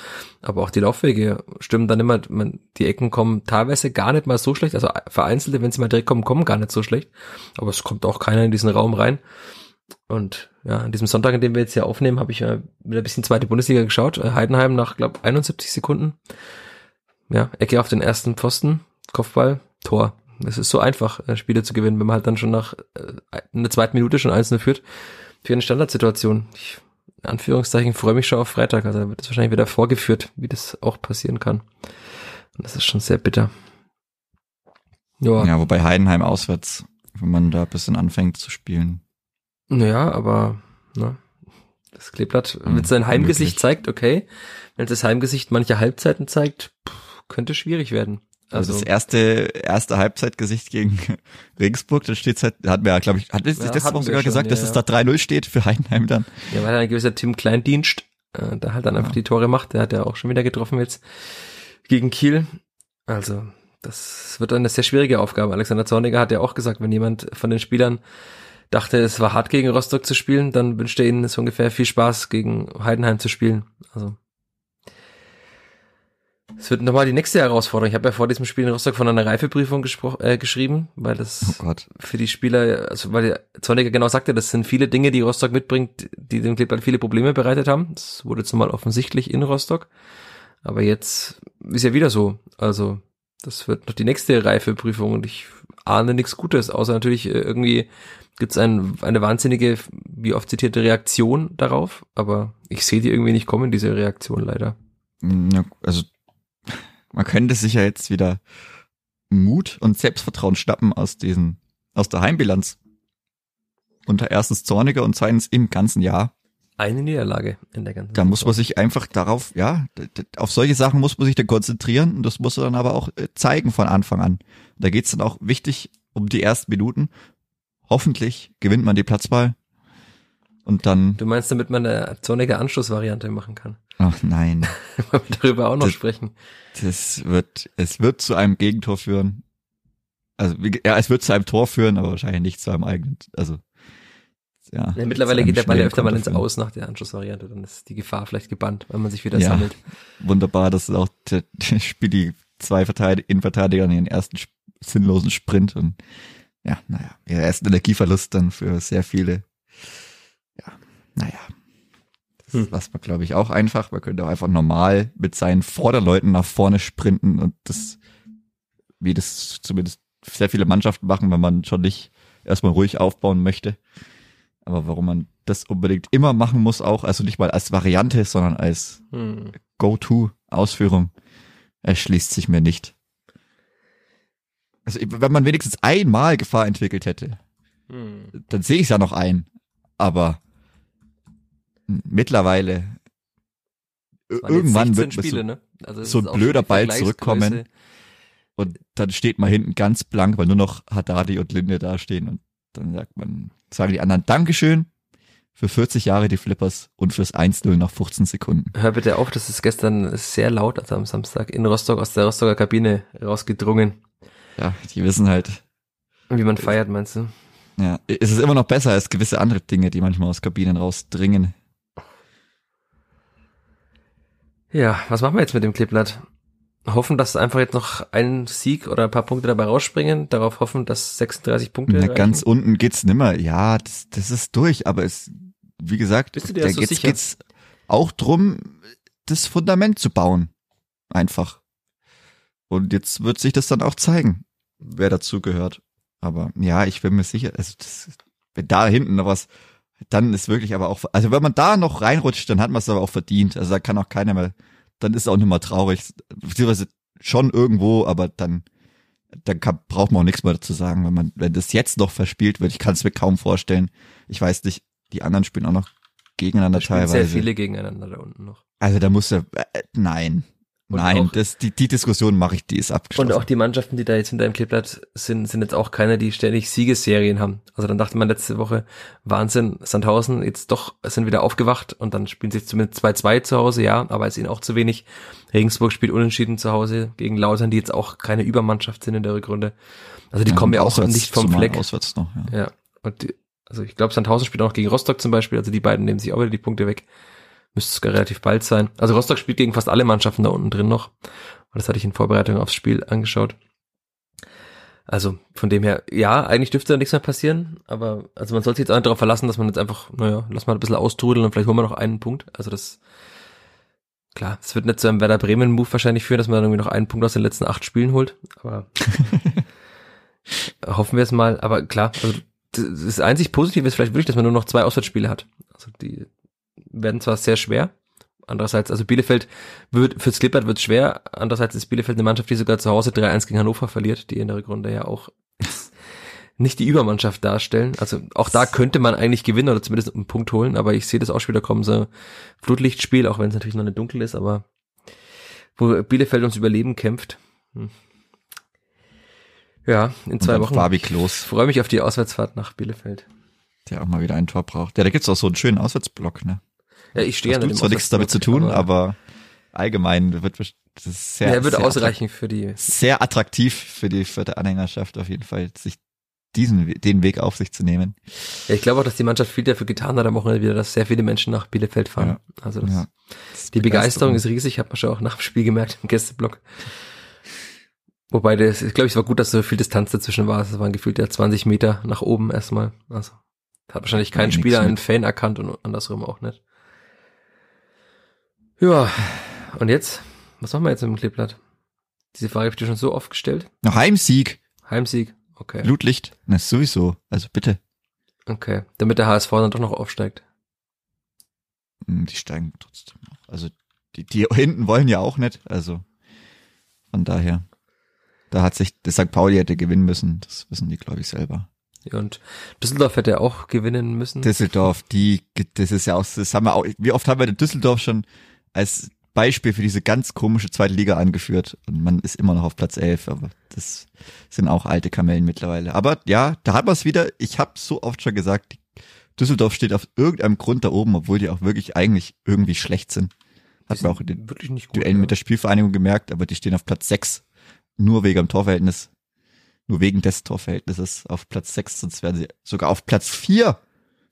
aber auch die Laufwege stimmen dann immer. Man, die Ecken kommen teilweise gar nicht mal so schlecht. Also vereinzelte, wenn sie mal direkt kommen, kommen gar nicht so schlecht. Aber es kommt auch keiner in diesen Raum rein. Und ja, an diesem Sonntag, in dem wir jetzt hier aufnehmen, habe ich ja wieder ein bisschen zweite Bundesliga geschaut. Heidenheim nach, glaube 71 Sekunden. Ja, Ecke auf den ersten Pfosten, Kopfball, Tor. Es ist so einfach, äh, Spiele zu gewinnen, wenn man halt dann schon nach äh, einer zweiten Minute schon einzelne führt. Für eine Standardsituation. Ich, in Anführungszeichen, freue mich schon auf Freitag. Also da wird es wahrscheinlich wieder vorgeführt, wie das auch passieren kann. Und das ist schon sehr bitter. Ja, ja wobei Heidenheim auswärts, wenn man da ein bisschen anfängt zu spielen. Naja, aber ne, das Kleeblatt, wenn es sein Heimgesicht zeigt, okay. Wenn es das Heimgesicht manche Halbzeiten zeigt, pff, könnte schwierig werden. Also, also das erste, erste Halbzeitgesicht gegen Regensburg, da steht halt, hat mir ja, glaube ich, hat es ja, das Woche sogar schon, gesagt, ja, dass es da 3-0 steht für Heidenheim dann. Ja, weil ein gewisser Tim Kleindienst, äh, da halt dann einfach die Tore macht, der hat ja auch schon wieder getroffen jetzt gegen Kiel. Also, das wird eine sehr schwierige Aufgabe. Alexander Zorniger hat ja auch gesagt, wenn jemand von den Spielern dachte, es war hart gegen Rostock zu spielen, dann wünscht er ihnen so ungefähr viel Spaß gegen Heidenheim zu spielen. Also es wird nochmal die nächste Herausforderung. Ich habe ja vor diesem Spiel in Rostock von einer Reifeprüfung äh, geschrieben, weil das oh für die Spieler, also weil der Zorniger genau sagte, das sind viele Dinge, die Rostock mitbringt, die dem Kleeblatt viele Probleme bereitet haben. Das wurde zumal offensichtlich in Rostock. Aber jetzt ist ja wieder so. Also das wird noch die nächste Reifeprüfung und ich ahne nichts Gutes, außer natürlich äh, irgendwie gibt es ein, eine wahnsinnige, wie oft zitierte Reaktion darauf, aber ich sehe die irgendwie nicht kommen, diese Reaktion leider. Ja, also man könnte sich ja jetzt wieder Mut und Selbstvertrauen schnappen aus diesen, aus der Heimbilanz. Unter erstens Zorniger und zweitens im ganzen Jahr. Eine Niederlage in der ganzen Da muss man sich einfach darauf, ja, auf solche Sachen muss man sich dann konzentrieren und das muss man dann aber auch äh, zeigen von Anfang an. Da geht's dann auch wichtig um die ersten Minuten. Hoffentlich gewinnt man die Platzball und dann. Du meinst, damit man eine zornige Anschlussvariante machen kann? Ach nein. Wollen wir darüber auch noch das, sprechen? Das wird, es wird zu einem Gegentor führen. Also, ja, es wird zu einem Tor führen, aber wahrscheinlich nicht zu einem eigenen, also, ja. ja mittlerweile geht der Ball ja öfter mal ins Aus nach der Anschlussvariante, dann ist die Gefahr vielleicht gebannt, wenn man sich wieder ja, sammelt. Wunderbar, dass auch der, der spielt die zwei Verteidiger, Innenverteidiger in ihren ersten sinnlosen Sprint und ja, naja, ja, er ist ein Energieverlust dann für sehr viele. Ja, naja. Das Hm. lässt man, glaube ich, auch einfach. Man könnte auch einfach normal mit seinen Vorderleuten nach vorne sprinten und das, wie das zumindest sehr viele Mannschaften machen, wenn man schon nicht erstmal ruhig aufbauen möchte. Aber warum man das unbedingt immer machen muss auch, also nicht mal als Variante, sondern als Hm. Go-To-Ausführung, erschließt sich mir nicht. Also wenn man wenigstens einmal Gefahr entwickelt hätte, Hm. dann sehe ich es ja noch ein. Aber mittlerweile irgendwann 16 wird Spiele, so, ne? Also so ein blöder Ball zurückkommen. und dann steht man hinten ganz blank, weil nur noch Haddadi und Linde dastehen und dann sagt man, sagen die anderen Dankeschön für 40 Jahre die Flippers und fürs 1-0 nach 15 Sekunden. Hör bitte auf, das ist gestern sehr laut, also am Samstag in Rostock aus der Rostocker Kabine rausgedrungen. Ja, die wissen halt, Wie man feiert, meinst du? ja, es ist immer noch besser als gewisse andere Dinge, die manchmal aus Kabinen rausdringen. Ja, was machen wir jetzt mit dem Kleeblatt? Hoffen, dass einfach jetzt noch ein Sieg oder ein paar Punkte dabei rausspringen, darauf hoffen, dass 36 Punkte Na, ganz unten geht's nimmer. Ja, das, das ist durch, aber es, wie gesagt, Bist du dir da so geht's, sicher? geht's auch drum, das Fundament zu bauen. Einfach. Und jetzt wird sich das dann auch zeigen, wer dazu gehört. Aber ja, ich bin mir sicher, also das, wenn da hinten noch was, dann ist wirklich aber auch, also wenn man da noch reinrutscht, dann hat man es aber auch verdient. Also da kann auch keiner mehr, dann ist es auch nicht mehr traurig. Beziehungsweise schon irgendwo, aber dann, dann kann, braucht man auch nichts mehr dazu sagen, wenn man, wenn das jetzt noch verspielt wird. Ich kann es mir kaum vorstellen. Ich weiß nicht, die anderen spielen auch noch gegeneinander Da teilweise. sehr viele gegeneinander da unten noch. Also da muss er, äh, nein, Und nein, auch- das, die, die Diskussion mache ich, die ist abgeschlossen. Und auch die Mannschaften, die da jetzt hinter dem Kleeblatt sind, sind jetzt auch keine, die ständig Siegesserien haben. Also dann dachte man letzte Woche, Wahnsinn, Sandhausen jetzt doch sind wieder aufgewacht und dann spielen sie jetzt zumindest 2-2 zu Hause, ja, aber ist ihnen auch zu wenig. Regensburg spielt unentschieden zu Hause gegen Lautern, die jetzt auch keine Übermannschaft sind in der Rückrunde. Also die Ja, kommen ja auch nicht vom Fleck. Auswärts noch, ja. Ja, und die, also ich glaube, Sandhausen spielt auch noch gegen Rostock zum Beispiel, also die beiden nehmen sich auch wieder die Punkte weg. Müsste sogar relativ bald sein. Also Rostock spielt gegen fast alle Mannschaften da unten drin noch. Und das hatte ich in Vorbereitung aufs Spiel angeschaut. Also von dem her, ja, eigentlich dürfte da nichts mehr passieren, aber also man sollte sich jetzt auch nicht darauf verlassen, dass man jetzt einfach, naja, lass mal ein bisschen austrudeln und vielleicht holen wir noch einen Punkt. Also das, klar, es wird nicht zu einem Werder Bremen-Move wahrscheinlich führen, dass man dann irgendwie noch einen Punkt aus den letzten acht Spielen holt, aber hoffen wir es mal. Aber klar, also das das einzig Positive ist vielleicht wirklich, dass man nur noch zwei Auswärtsspiele hat. Also die werden zwar sehr schwer, andererseits, also Bielefeld wird, fürs Klippert wird schwer, andererseits ist Bielefeld eine Mannschaft, die sogar zu Hause 3-1 gegen Hannover verliert, die in der Rückrunde ja auch nicht die Übermannschaft darstellen. Also auch da könnte man eigentlich gewinnen oder zumindest einen Punkt holen, aber ich sehe das auch schon wieder kommen, so Flutlichtspiel, auch wenn es natürlich noch nicht dunkel ist, aber wo Bielefeld ums Überleben kämpft. Hm. Ja, in zwei Wochen. Fabi Klos, Freue mich auf die Auswärtsfahrt nach Bielefeld. der auch mal wieder ein Tor braucht. Ja, da gibt's auch so einen schönen Auswärtsblock, ne? Ja, ich stehe an dem zwar nichts damit zu tun, aber allgemein wird das ist sehr, ja, würde sehr, ausreichen für die. sehr attraktiv für die, für die Anhängerschaft auf jeden Fall, sich diesen, den Weg auf sich zu nehmen. Ja, ich glaube auch, dass die Mannschaft viel dafür getan hat am Wochenende wieder, dass sehr viele Menschen nach Bielefeld fahren. Also das, Ja. die Begeisterung ist riesig, hat man schon auch nach dem Spiel gemerkt im Gästeblock. Wobei das, ich glaube, es war gut, dass so viel Distanz dazwischen war. Es waren gefühlt ja 20 Meter nach oben erstmal. Also hat wahrscheinlich kein Nee, nix Spieler einen. Fan erkannt und andersrum auch nicht. Ja, und jetzt? Was machen wir jetzt mit dem Kleeblatt? Diese Frage habe ich dir schon so oft gestellt. Noch Heimsieg, Heimsieg. Okay. Blutlicht, na sowieso, also bitte. Okay. Damit der HSV dann doch noch aufsteigt. Hm, Die steigen trotzdem noch. Also die, die hinten wollen ja auch nicht, also von daher. Da hat sich, das St. Pauli hätte gewinnen müssen, das wissen die, glaube ich, selber. Ja, und Düsseldorf hätte auch gewinnen müssen. Düsseldorf, die, das ist ja auch, das haben wir auch, wie oft haben wir den Düsseldorf schon als Beispiel für diese ganz komische zweite Liga angeführt und man ist immer noch auf Platz 11, aber das sind auch alte Kamellen mittlerweile. Aber ja, da hat man es wieder, ich habe so oft schon gesagt, Düsseldorf steht auf irgendeinem Grund da oben, obwohl die auch wirklich eigentlich irgendwie schlecht sind. Hat man auch in den gut. Duellen ja. mit der Spielvereinigung gemerkt, aber die stehen auf Platz 6. Nur wegen dem Torverhältnis. Nur wegen des Torverhältnisses auf Platz 6, sonst wären sie sogar auf Platz 4.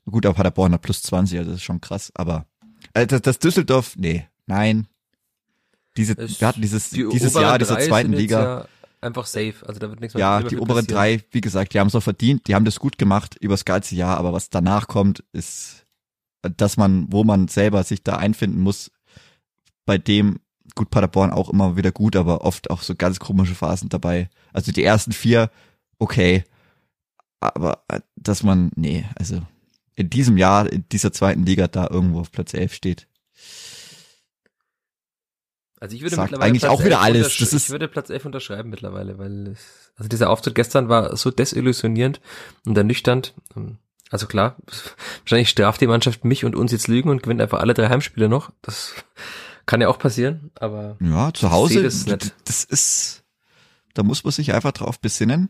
Gut, aber Paderborn hat plus 20, also das ist schon krass, aber äh, das, das Düsseldorf, nee, nein. Diese, Es- wir hatten dieses, Die dieses Jahr dieser zweiten Liga, Ja, einfach safe. Also da wird nichts Ja, nicht mehr die viel oberen drei, wie gesagt, die haben es auch verdient, die haben das gut gemacht übers ganze Jahr, aber was danach kommt, ist, dass man, wo man selber sich da einfinden muss, bei dem, gut, Paderborn auch immer wieder gut, aber oft auch so ganz komische Phasen dabei. Also die ersten vier, okay, aber äh, dass man, nee, also in diesem Jahr, in dieser zweiten Liga da irgendwo auf Platz 11 steht. Also ich würde Sagt mittlerweile eigentlich Platz auch wieder 11 alles. Das ist- ich würde Platz 11 unterschreiben mittlerweile, weil es, also dieser Auftritt gestern war so desillusionierend und ernüchternd. Also klar, wahrscheinlich straft die Mannschaft mich und uns jetzt Lügen und gewinnt einfach alle drei Heimspiele noch. Das kann ja auch passieren, aber Ja, zu Hause, das nicht. das ist, da muss man sich einfach drauf besinnen.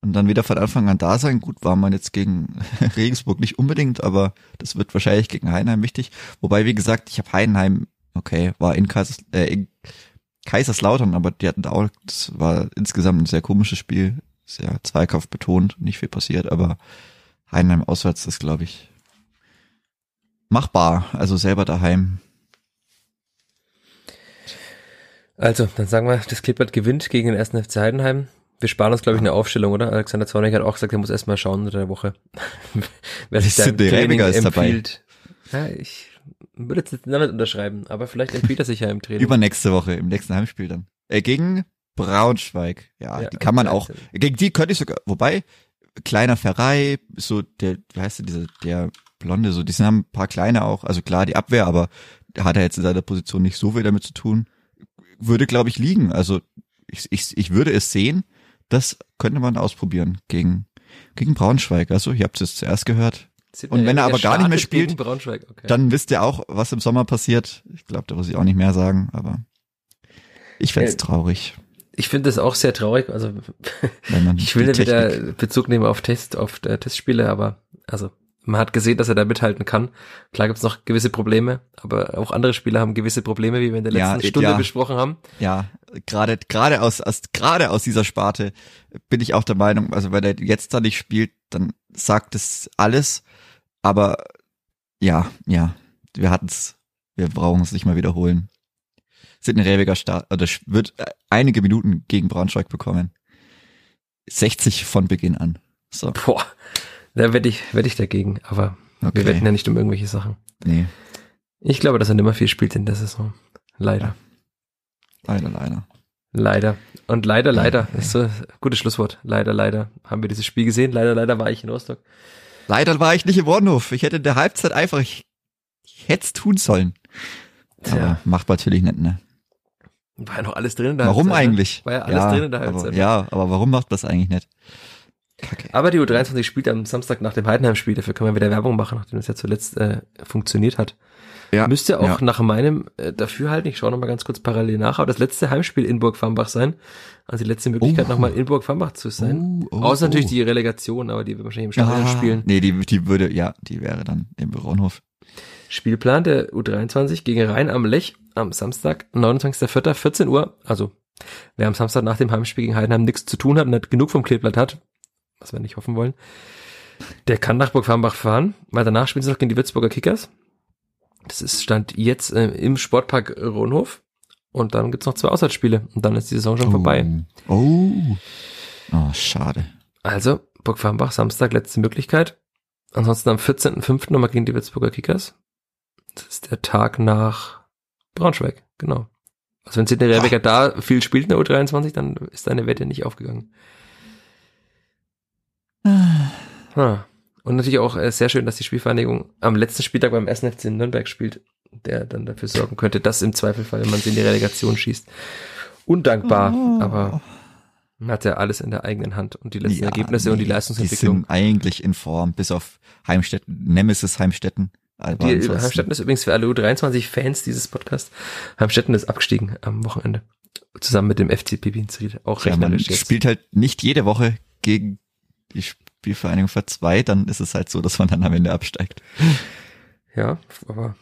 Und dann wieder von Anfang an da sein. Gut, war man jetzt gegen Regensburg nicht unbedingt, aber das wird wahrscheinlich gegen Heidenheim wichtig. Wobei, wie gesagt, ich habe Heidenheim, okay, war in, Kaisers, äh, in Kaiserslautern, aber die hatten da auch, das war insgesamt ein sehr komisches Spiel, sehr Zweikampf betont, nicht viel passiert, aber Heidenheim auswärts ist, glaube ich, machbar. Also selber daheim. Also, dann sagen wir, das Klippert gewinnt gegen den ersten FC Heidenheim. Wir sparen uns, glaube ich, eine Aufstellung, oder? Alexander Zornig hat auch gesagt, er muss erst mal schauen unter der Woche. Wer sich da im Training ist dabei. empfiehlt. Ja, ich würde jetzt nicht damit unterschreiben, aber vielleicht empfiehlt er sich ja im Training. Übernächste Woche, im nächsten Heimspiel dann. Äh, gegen Braunschweig. Ja, Ja, die kann man auch. 13. Gegen die könnte ich sogar, wobei, kleiner Ferrei, so der, wie heißt der, dieser, der Blonde, so, die sind haben ein paar kleine auch, also klar, die Abwehr, aber hat er jetzt in seiner Position nicht so viel damit zu tun. Würde, glaube ich, liegen. Also ich, ich, ich würde es sehen. Das könnte man ausprobieren gegen, gegen Braunschweig. Also, ihr habt es zuerst gehört. Und wenn er aber gar nicht mehr spielt, Braunschweig, okay. Dann wisst ihr auch, was im Sommer passiert. Ich glaube, da muss ich auch nicht mehr sagen, aber ich fänd's Äh, traurig, ich finde das auch sehr traurig. Also wenn man ich will nicht wieder Bezug nehmen auf Test, auf äh, Testspiele, aber also man hat gesehen, dass er da mithalten kann. Klar gibt's noch gewisse Probleme, aber auch andere Spieler haben gewisse Probleme, wie wir in der Ja, letzten äh, Stunde ja. besprochen haben. Ja, gerade gerade aus, aus gerade aus dieser Sparte bin ich auch der Meinung, also wenn er jetzt da nicht spielt, dann sagt es alles. Aber ja, ja, wir hatten's, wir brauchen es nicht mal wiederholen. Sidney Rebiger start, oder wird einige Minuten gegen Braunschweig bekommen. 60 von Beginn an. So, Boah, da wette ich, wette ich dagegen, aber wir okay. wetten ja nicht um irgendwelche Sachen. Nee, Ich glaube, dass er nimmer viel spielt in der Saison. Leider. leider, leider. Leider. Und leider, leider, ist so ein gutes Schlusswort. Leider, leider haben wir dieses Spiel gesehen. Leider, leider war ich in Rostock. Leider war ich nicht im Bornhof. Ich hätte in der Halbzeit einfach, ich, ich hätte es tun sollen. Tja, Aber macht man natürlich nicht, ne? war ja noch alles drin in der Warum Halbzeit, ne? eigentlich? War ja alles drin in der Halbzeit. Aber, ja, aber warum macht man das eigentlich nicht? Kacke. Aber die U23 spielt am Samstag nach dem Heidenheim-Spiel, dafür können wir wieder Werbung machen, nachdem das ja zuletzt äh, funktioniert hat. Ja, Müsste auch ja. nach meinem äh, Dafürhalten, ich schaue nochmal ganz kurz parallel nach, aber das letzte Heimspiel in Burg-Fambach sein. Also die letzte Möglichkeit, Oh. nochmal in Burg-Fambach zu sein. Oh, oh, Außer natürlich oh. die Relegation, aber die wird wahrscheinlich im Stadion Ah, spielen. Nee, die, die würde, ja, die wäre dann im Braunhof. Spielplan der U23 gegen Rhein am Lech am Samstag, 29.04., 14 Uhr. Also wer am Samstag nach dem Heimspiel gegen Heidenheim nichts zu tun hat und nicht genug vom Kleeblatt hat, was wir nicht hoffen wollen, der kann nach Burg-Farmbach fahren, weil danach spielen sie noch gegen die Würzburger Kickers. Das ist Stand jetzt äh, im Sportpark Ronhof. Und dann gibt's noch zwei Auswärtsspiele und dann ist die Saison schon vorbei. Oh. Oh, schade. Also, Burg Farmbach, Samstag, letzte Möglichkeit. Ansonsten am 14.05. nochmal gegen die Würzburger Kickers. Das ist der Tag nach Braunschweig, genau. Also wenn Sidney Rebecker da viel spielt in der U23, dann ist deine Wette nicht aufgegangen. Ah. Und natürlich auch äh, sehr schön, dass die Spielvereinigung am letzten Spieltag beim 1. FC in Nürnberg spielt, der dann dafür sorgen könnte, dass im Zweifelfall, wenn man sie in die Relegation schießt, undankbar, Oh. aber man hat ja alles in der eigenen Hand und die letzten Ja, Ergebnisse und die nee, Leistungsentwicklung. Die sind eigentlich in Form, bis auf Heimstetten, Nemesis Heimstetten. Aber Die, Heimstetten ist übrigens für alle U23-Fans dieses Podcasts. Heimstetten ist abgestiegen am Wochenende. Zusammen mit dem FC Pipinsried. Auch ja, man rechnerisch jetzt. spielt halt nicht jede Woche gegen die Spielvereinigung für zwei, dann ist es halt so, dass man dann am Ende absteigt. Ja, aber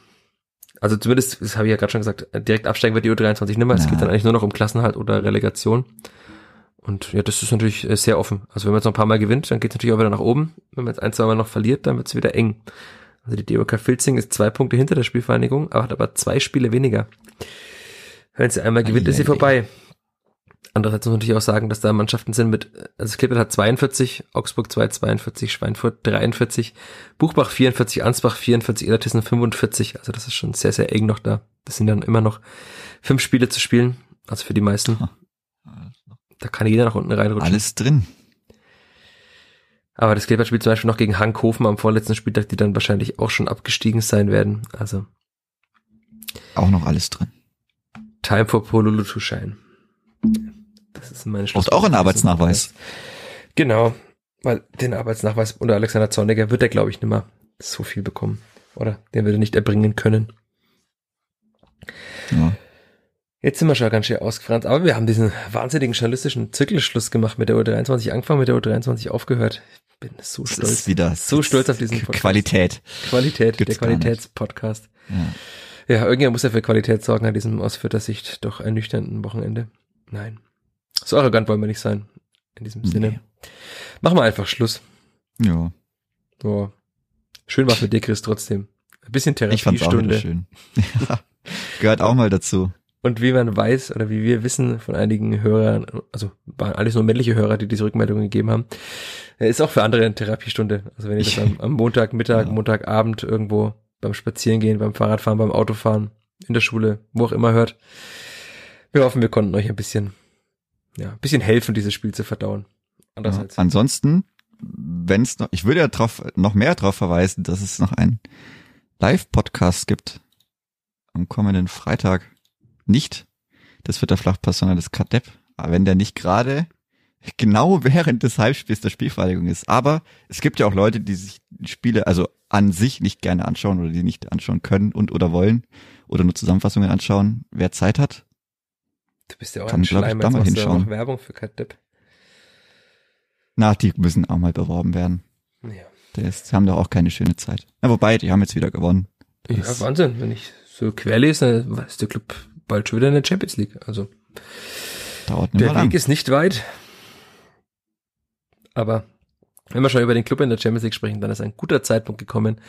also zumindest, das habe ich ja gerade schon gesagt, direkt absteigen wird die U23 nimmer. Es Na. geht dann eigentlich nur noch um Klassenhalt oder Relegation. Und ja, das ist natürlich äh, sehr offen. Also wenn man jetzt noch ein paar Mal gewinnt, dann geht es natürlich auch wieder nach oben. Wenn man jetzt ein, zwei Mal noch verliert, dann wird es wieder eng. Also die DOK Filzing ist zwei Punkte hinter der Spielvereinigung, aber hat aber zwei Spiele weniger. Wenn sie einmal gewinnt, ist sie vorbei. Andererseits muss man natürlich auch sagen, dass da Mannschaften sind mit, also Klippert hat 42, Augsburg 2, 42, Schweinfurt 43, Buchbach 44, Ansbach 44, Illertissen 45. Also das ist schon sehr, sehr eng noch da. Das sind dann immer noch fünf Spiele zu spielen, also für die meisten. Da kann jeder nach unten reinrutschen. Alles drin. Aber das Klippert spielt zum Beispiel noch gegen Hankhofen am vorletzten Spieltag, die dann wahrscheinlich auch schon abgestiegen sein werden. Also. Auch noch alles drin. Time for Pololo to shine. Das ist meine Braucht auch einen Arbeitsnachweis. Genau, weil den Arbeitsnachweis unter Alexander Zorniger wird er, glaube ich, nicht mehr so viel bekommen. Oder den wird er nicht erbringen können. Ja. Jetzt sind wir schon ganz schön ausgefranst, aber wir haben diesen wahnsinnigen journalistischen Zirkelschluss gemacht mit der U23 angefangen, mit der U23 aufgehört. Ich bin so Das stolz. ist wieder so stolz auf diesen Podcast. Qualität. Qualität, Gibt's der. Qualitätspodcast. Ja. Ja, irgendjemand muss ja für Qualität sorgen an diesem aus Sicht doch ernüchternden Wochenende. Nein. So arrogant wollen wir nicht sein. In diesem Sinne. Nee. Machen wir einfach Schluss. Ja, So. Schön war's mit dir, Chris, trotzdem. Ein bisschen ich fand's auch Therapiestunde. schön. Ja, gehört auch mal dazu. Und wie man weiß oder wie wir wissen von einigen Hörern, also waren alles nur männliche Hörer, die diese Rückmeldungen gegeben haben, äh, ist auch für andere eine Therapiestunde. Also wenn ihr das am, am Montag, Mittag, Ja. Montagabend irgendwo beim Spazierengehen, beim Fahrradfahren, beim Autofahren, in der Schule, wo auch immer hört. Wir hoffen, wir konnten euch ein bisschen, ja, ein bisschen helfen, dieses Spiel zu verdauen. Ja. Andererseits. Ansonsten, wenn es noch, ich würde ja drauf, noch mehr darauf verweisen, dass es noch einen Live-Podcast gibt am kommenden Freitag. Nicht das wird der Flachpass, sondern das Kadepp. Aber wenn der nicht gerade genau während des Halbspiels der Spielvereinigung ist. Aber es gibt ja auch Leute, die sich Spiele also an sich nicht gerne anschauen oder die nicht anschauen können und oder wollen oder nur Zusammenfassungen anschauen. Wer Zeit hat, du bist ja auch kann, ein glaub ich, Schleim, da mal hinschauen. auch Werbung für Kadepp. na, die müssen auch mal beworben werden. Ja. Die haben doch auch keine schöne Zeit. Ja, wobei, die haben jetzt wieder gewonnen. Ja, Das- Wahnsinn. Wenn ich so querlese, dann ist der Club bald schon wieder in der Champions League. Also Dauert der mal lang. Weg ist nicht weit. Aber wenn wir schon über den Club in der Champions League sprechen, dann ist ein guter Zeitpunkt gekommen,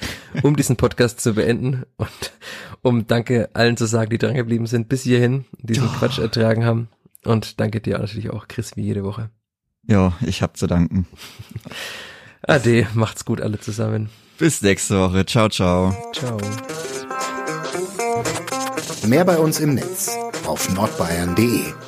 um diesen Podcast zu beenden und um Danke allen zu sagen, die dran geblieben sind bis hierhin, diesen Quatsch ertragen haben. Und danke dir natürlich auch, Chris, wie jede Woche. Ja, ich hab zu danken. Ade, macht's gut alle zusammen. Bis nächste Woche. Ciao, ciao. Ciao. Mehr bei uns im Netz auf nordbayern.de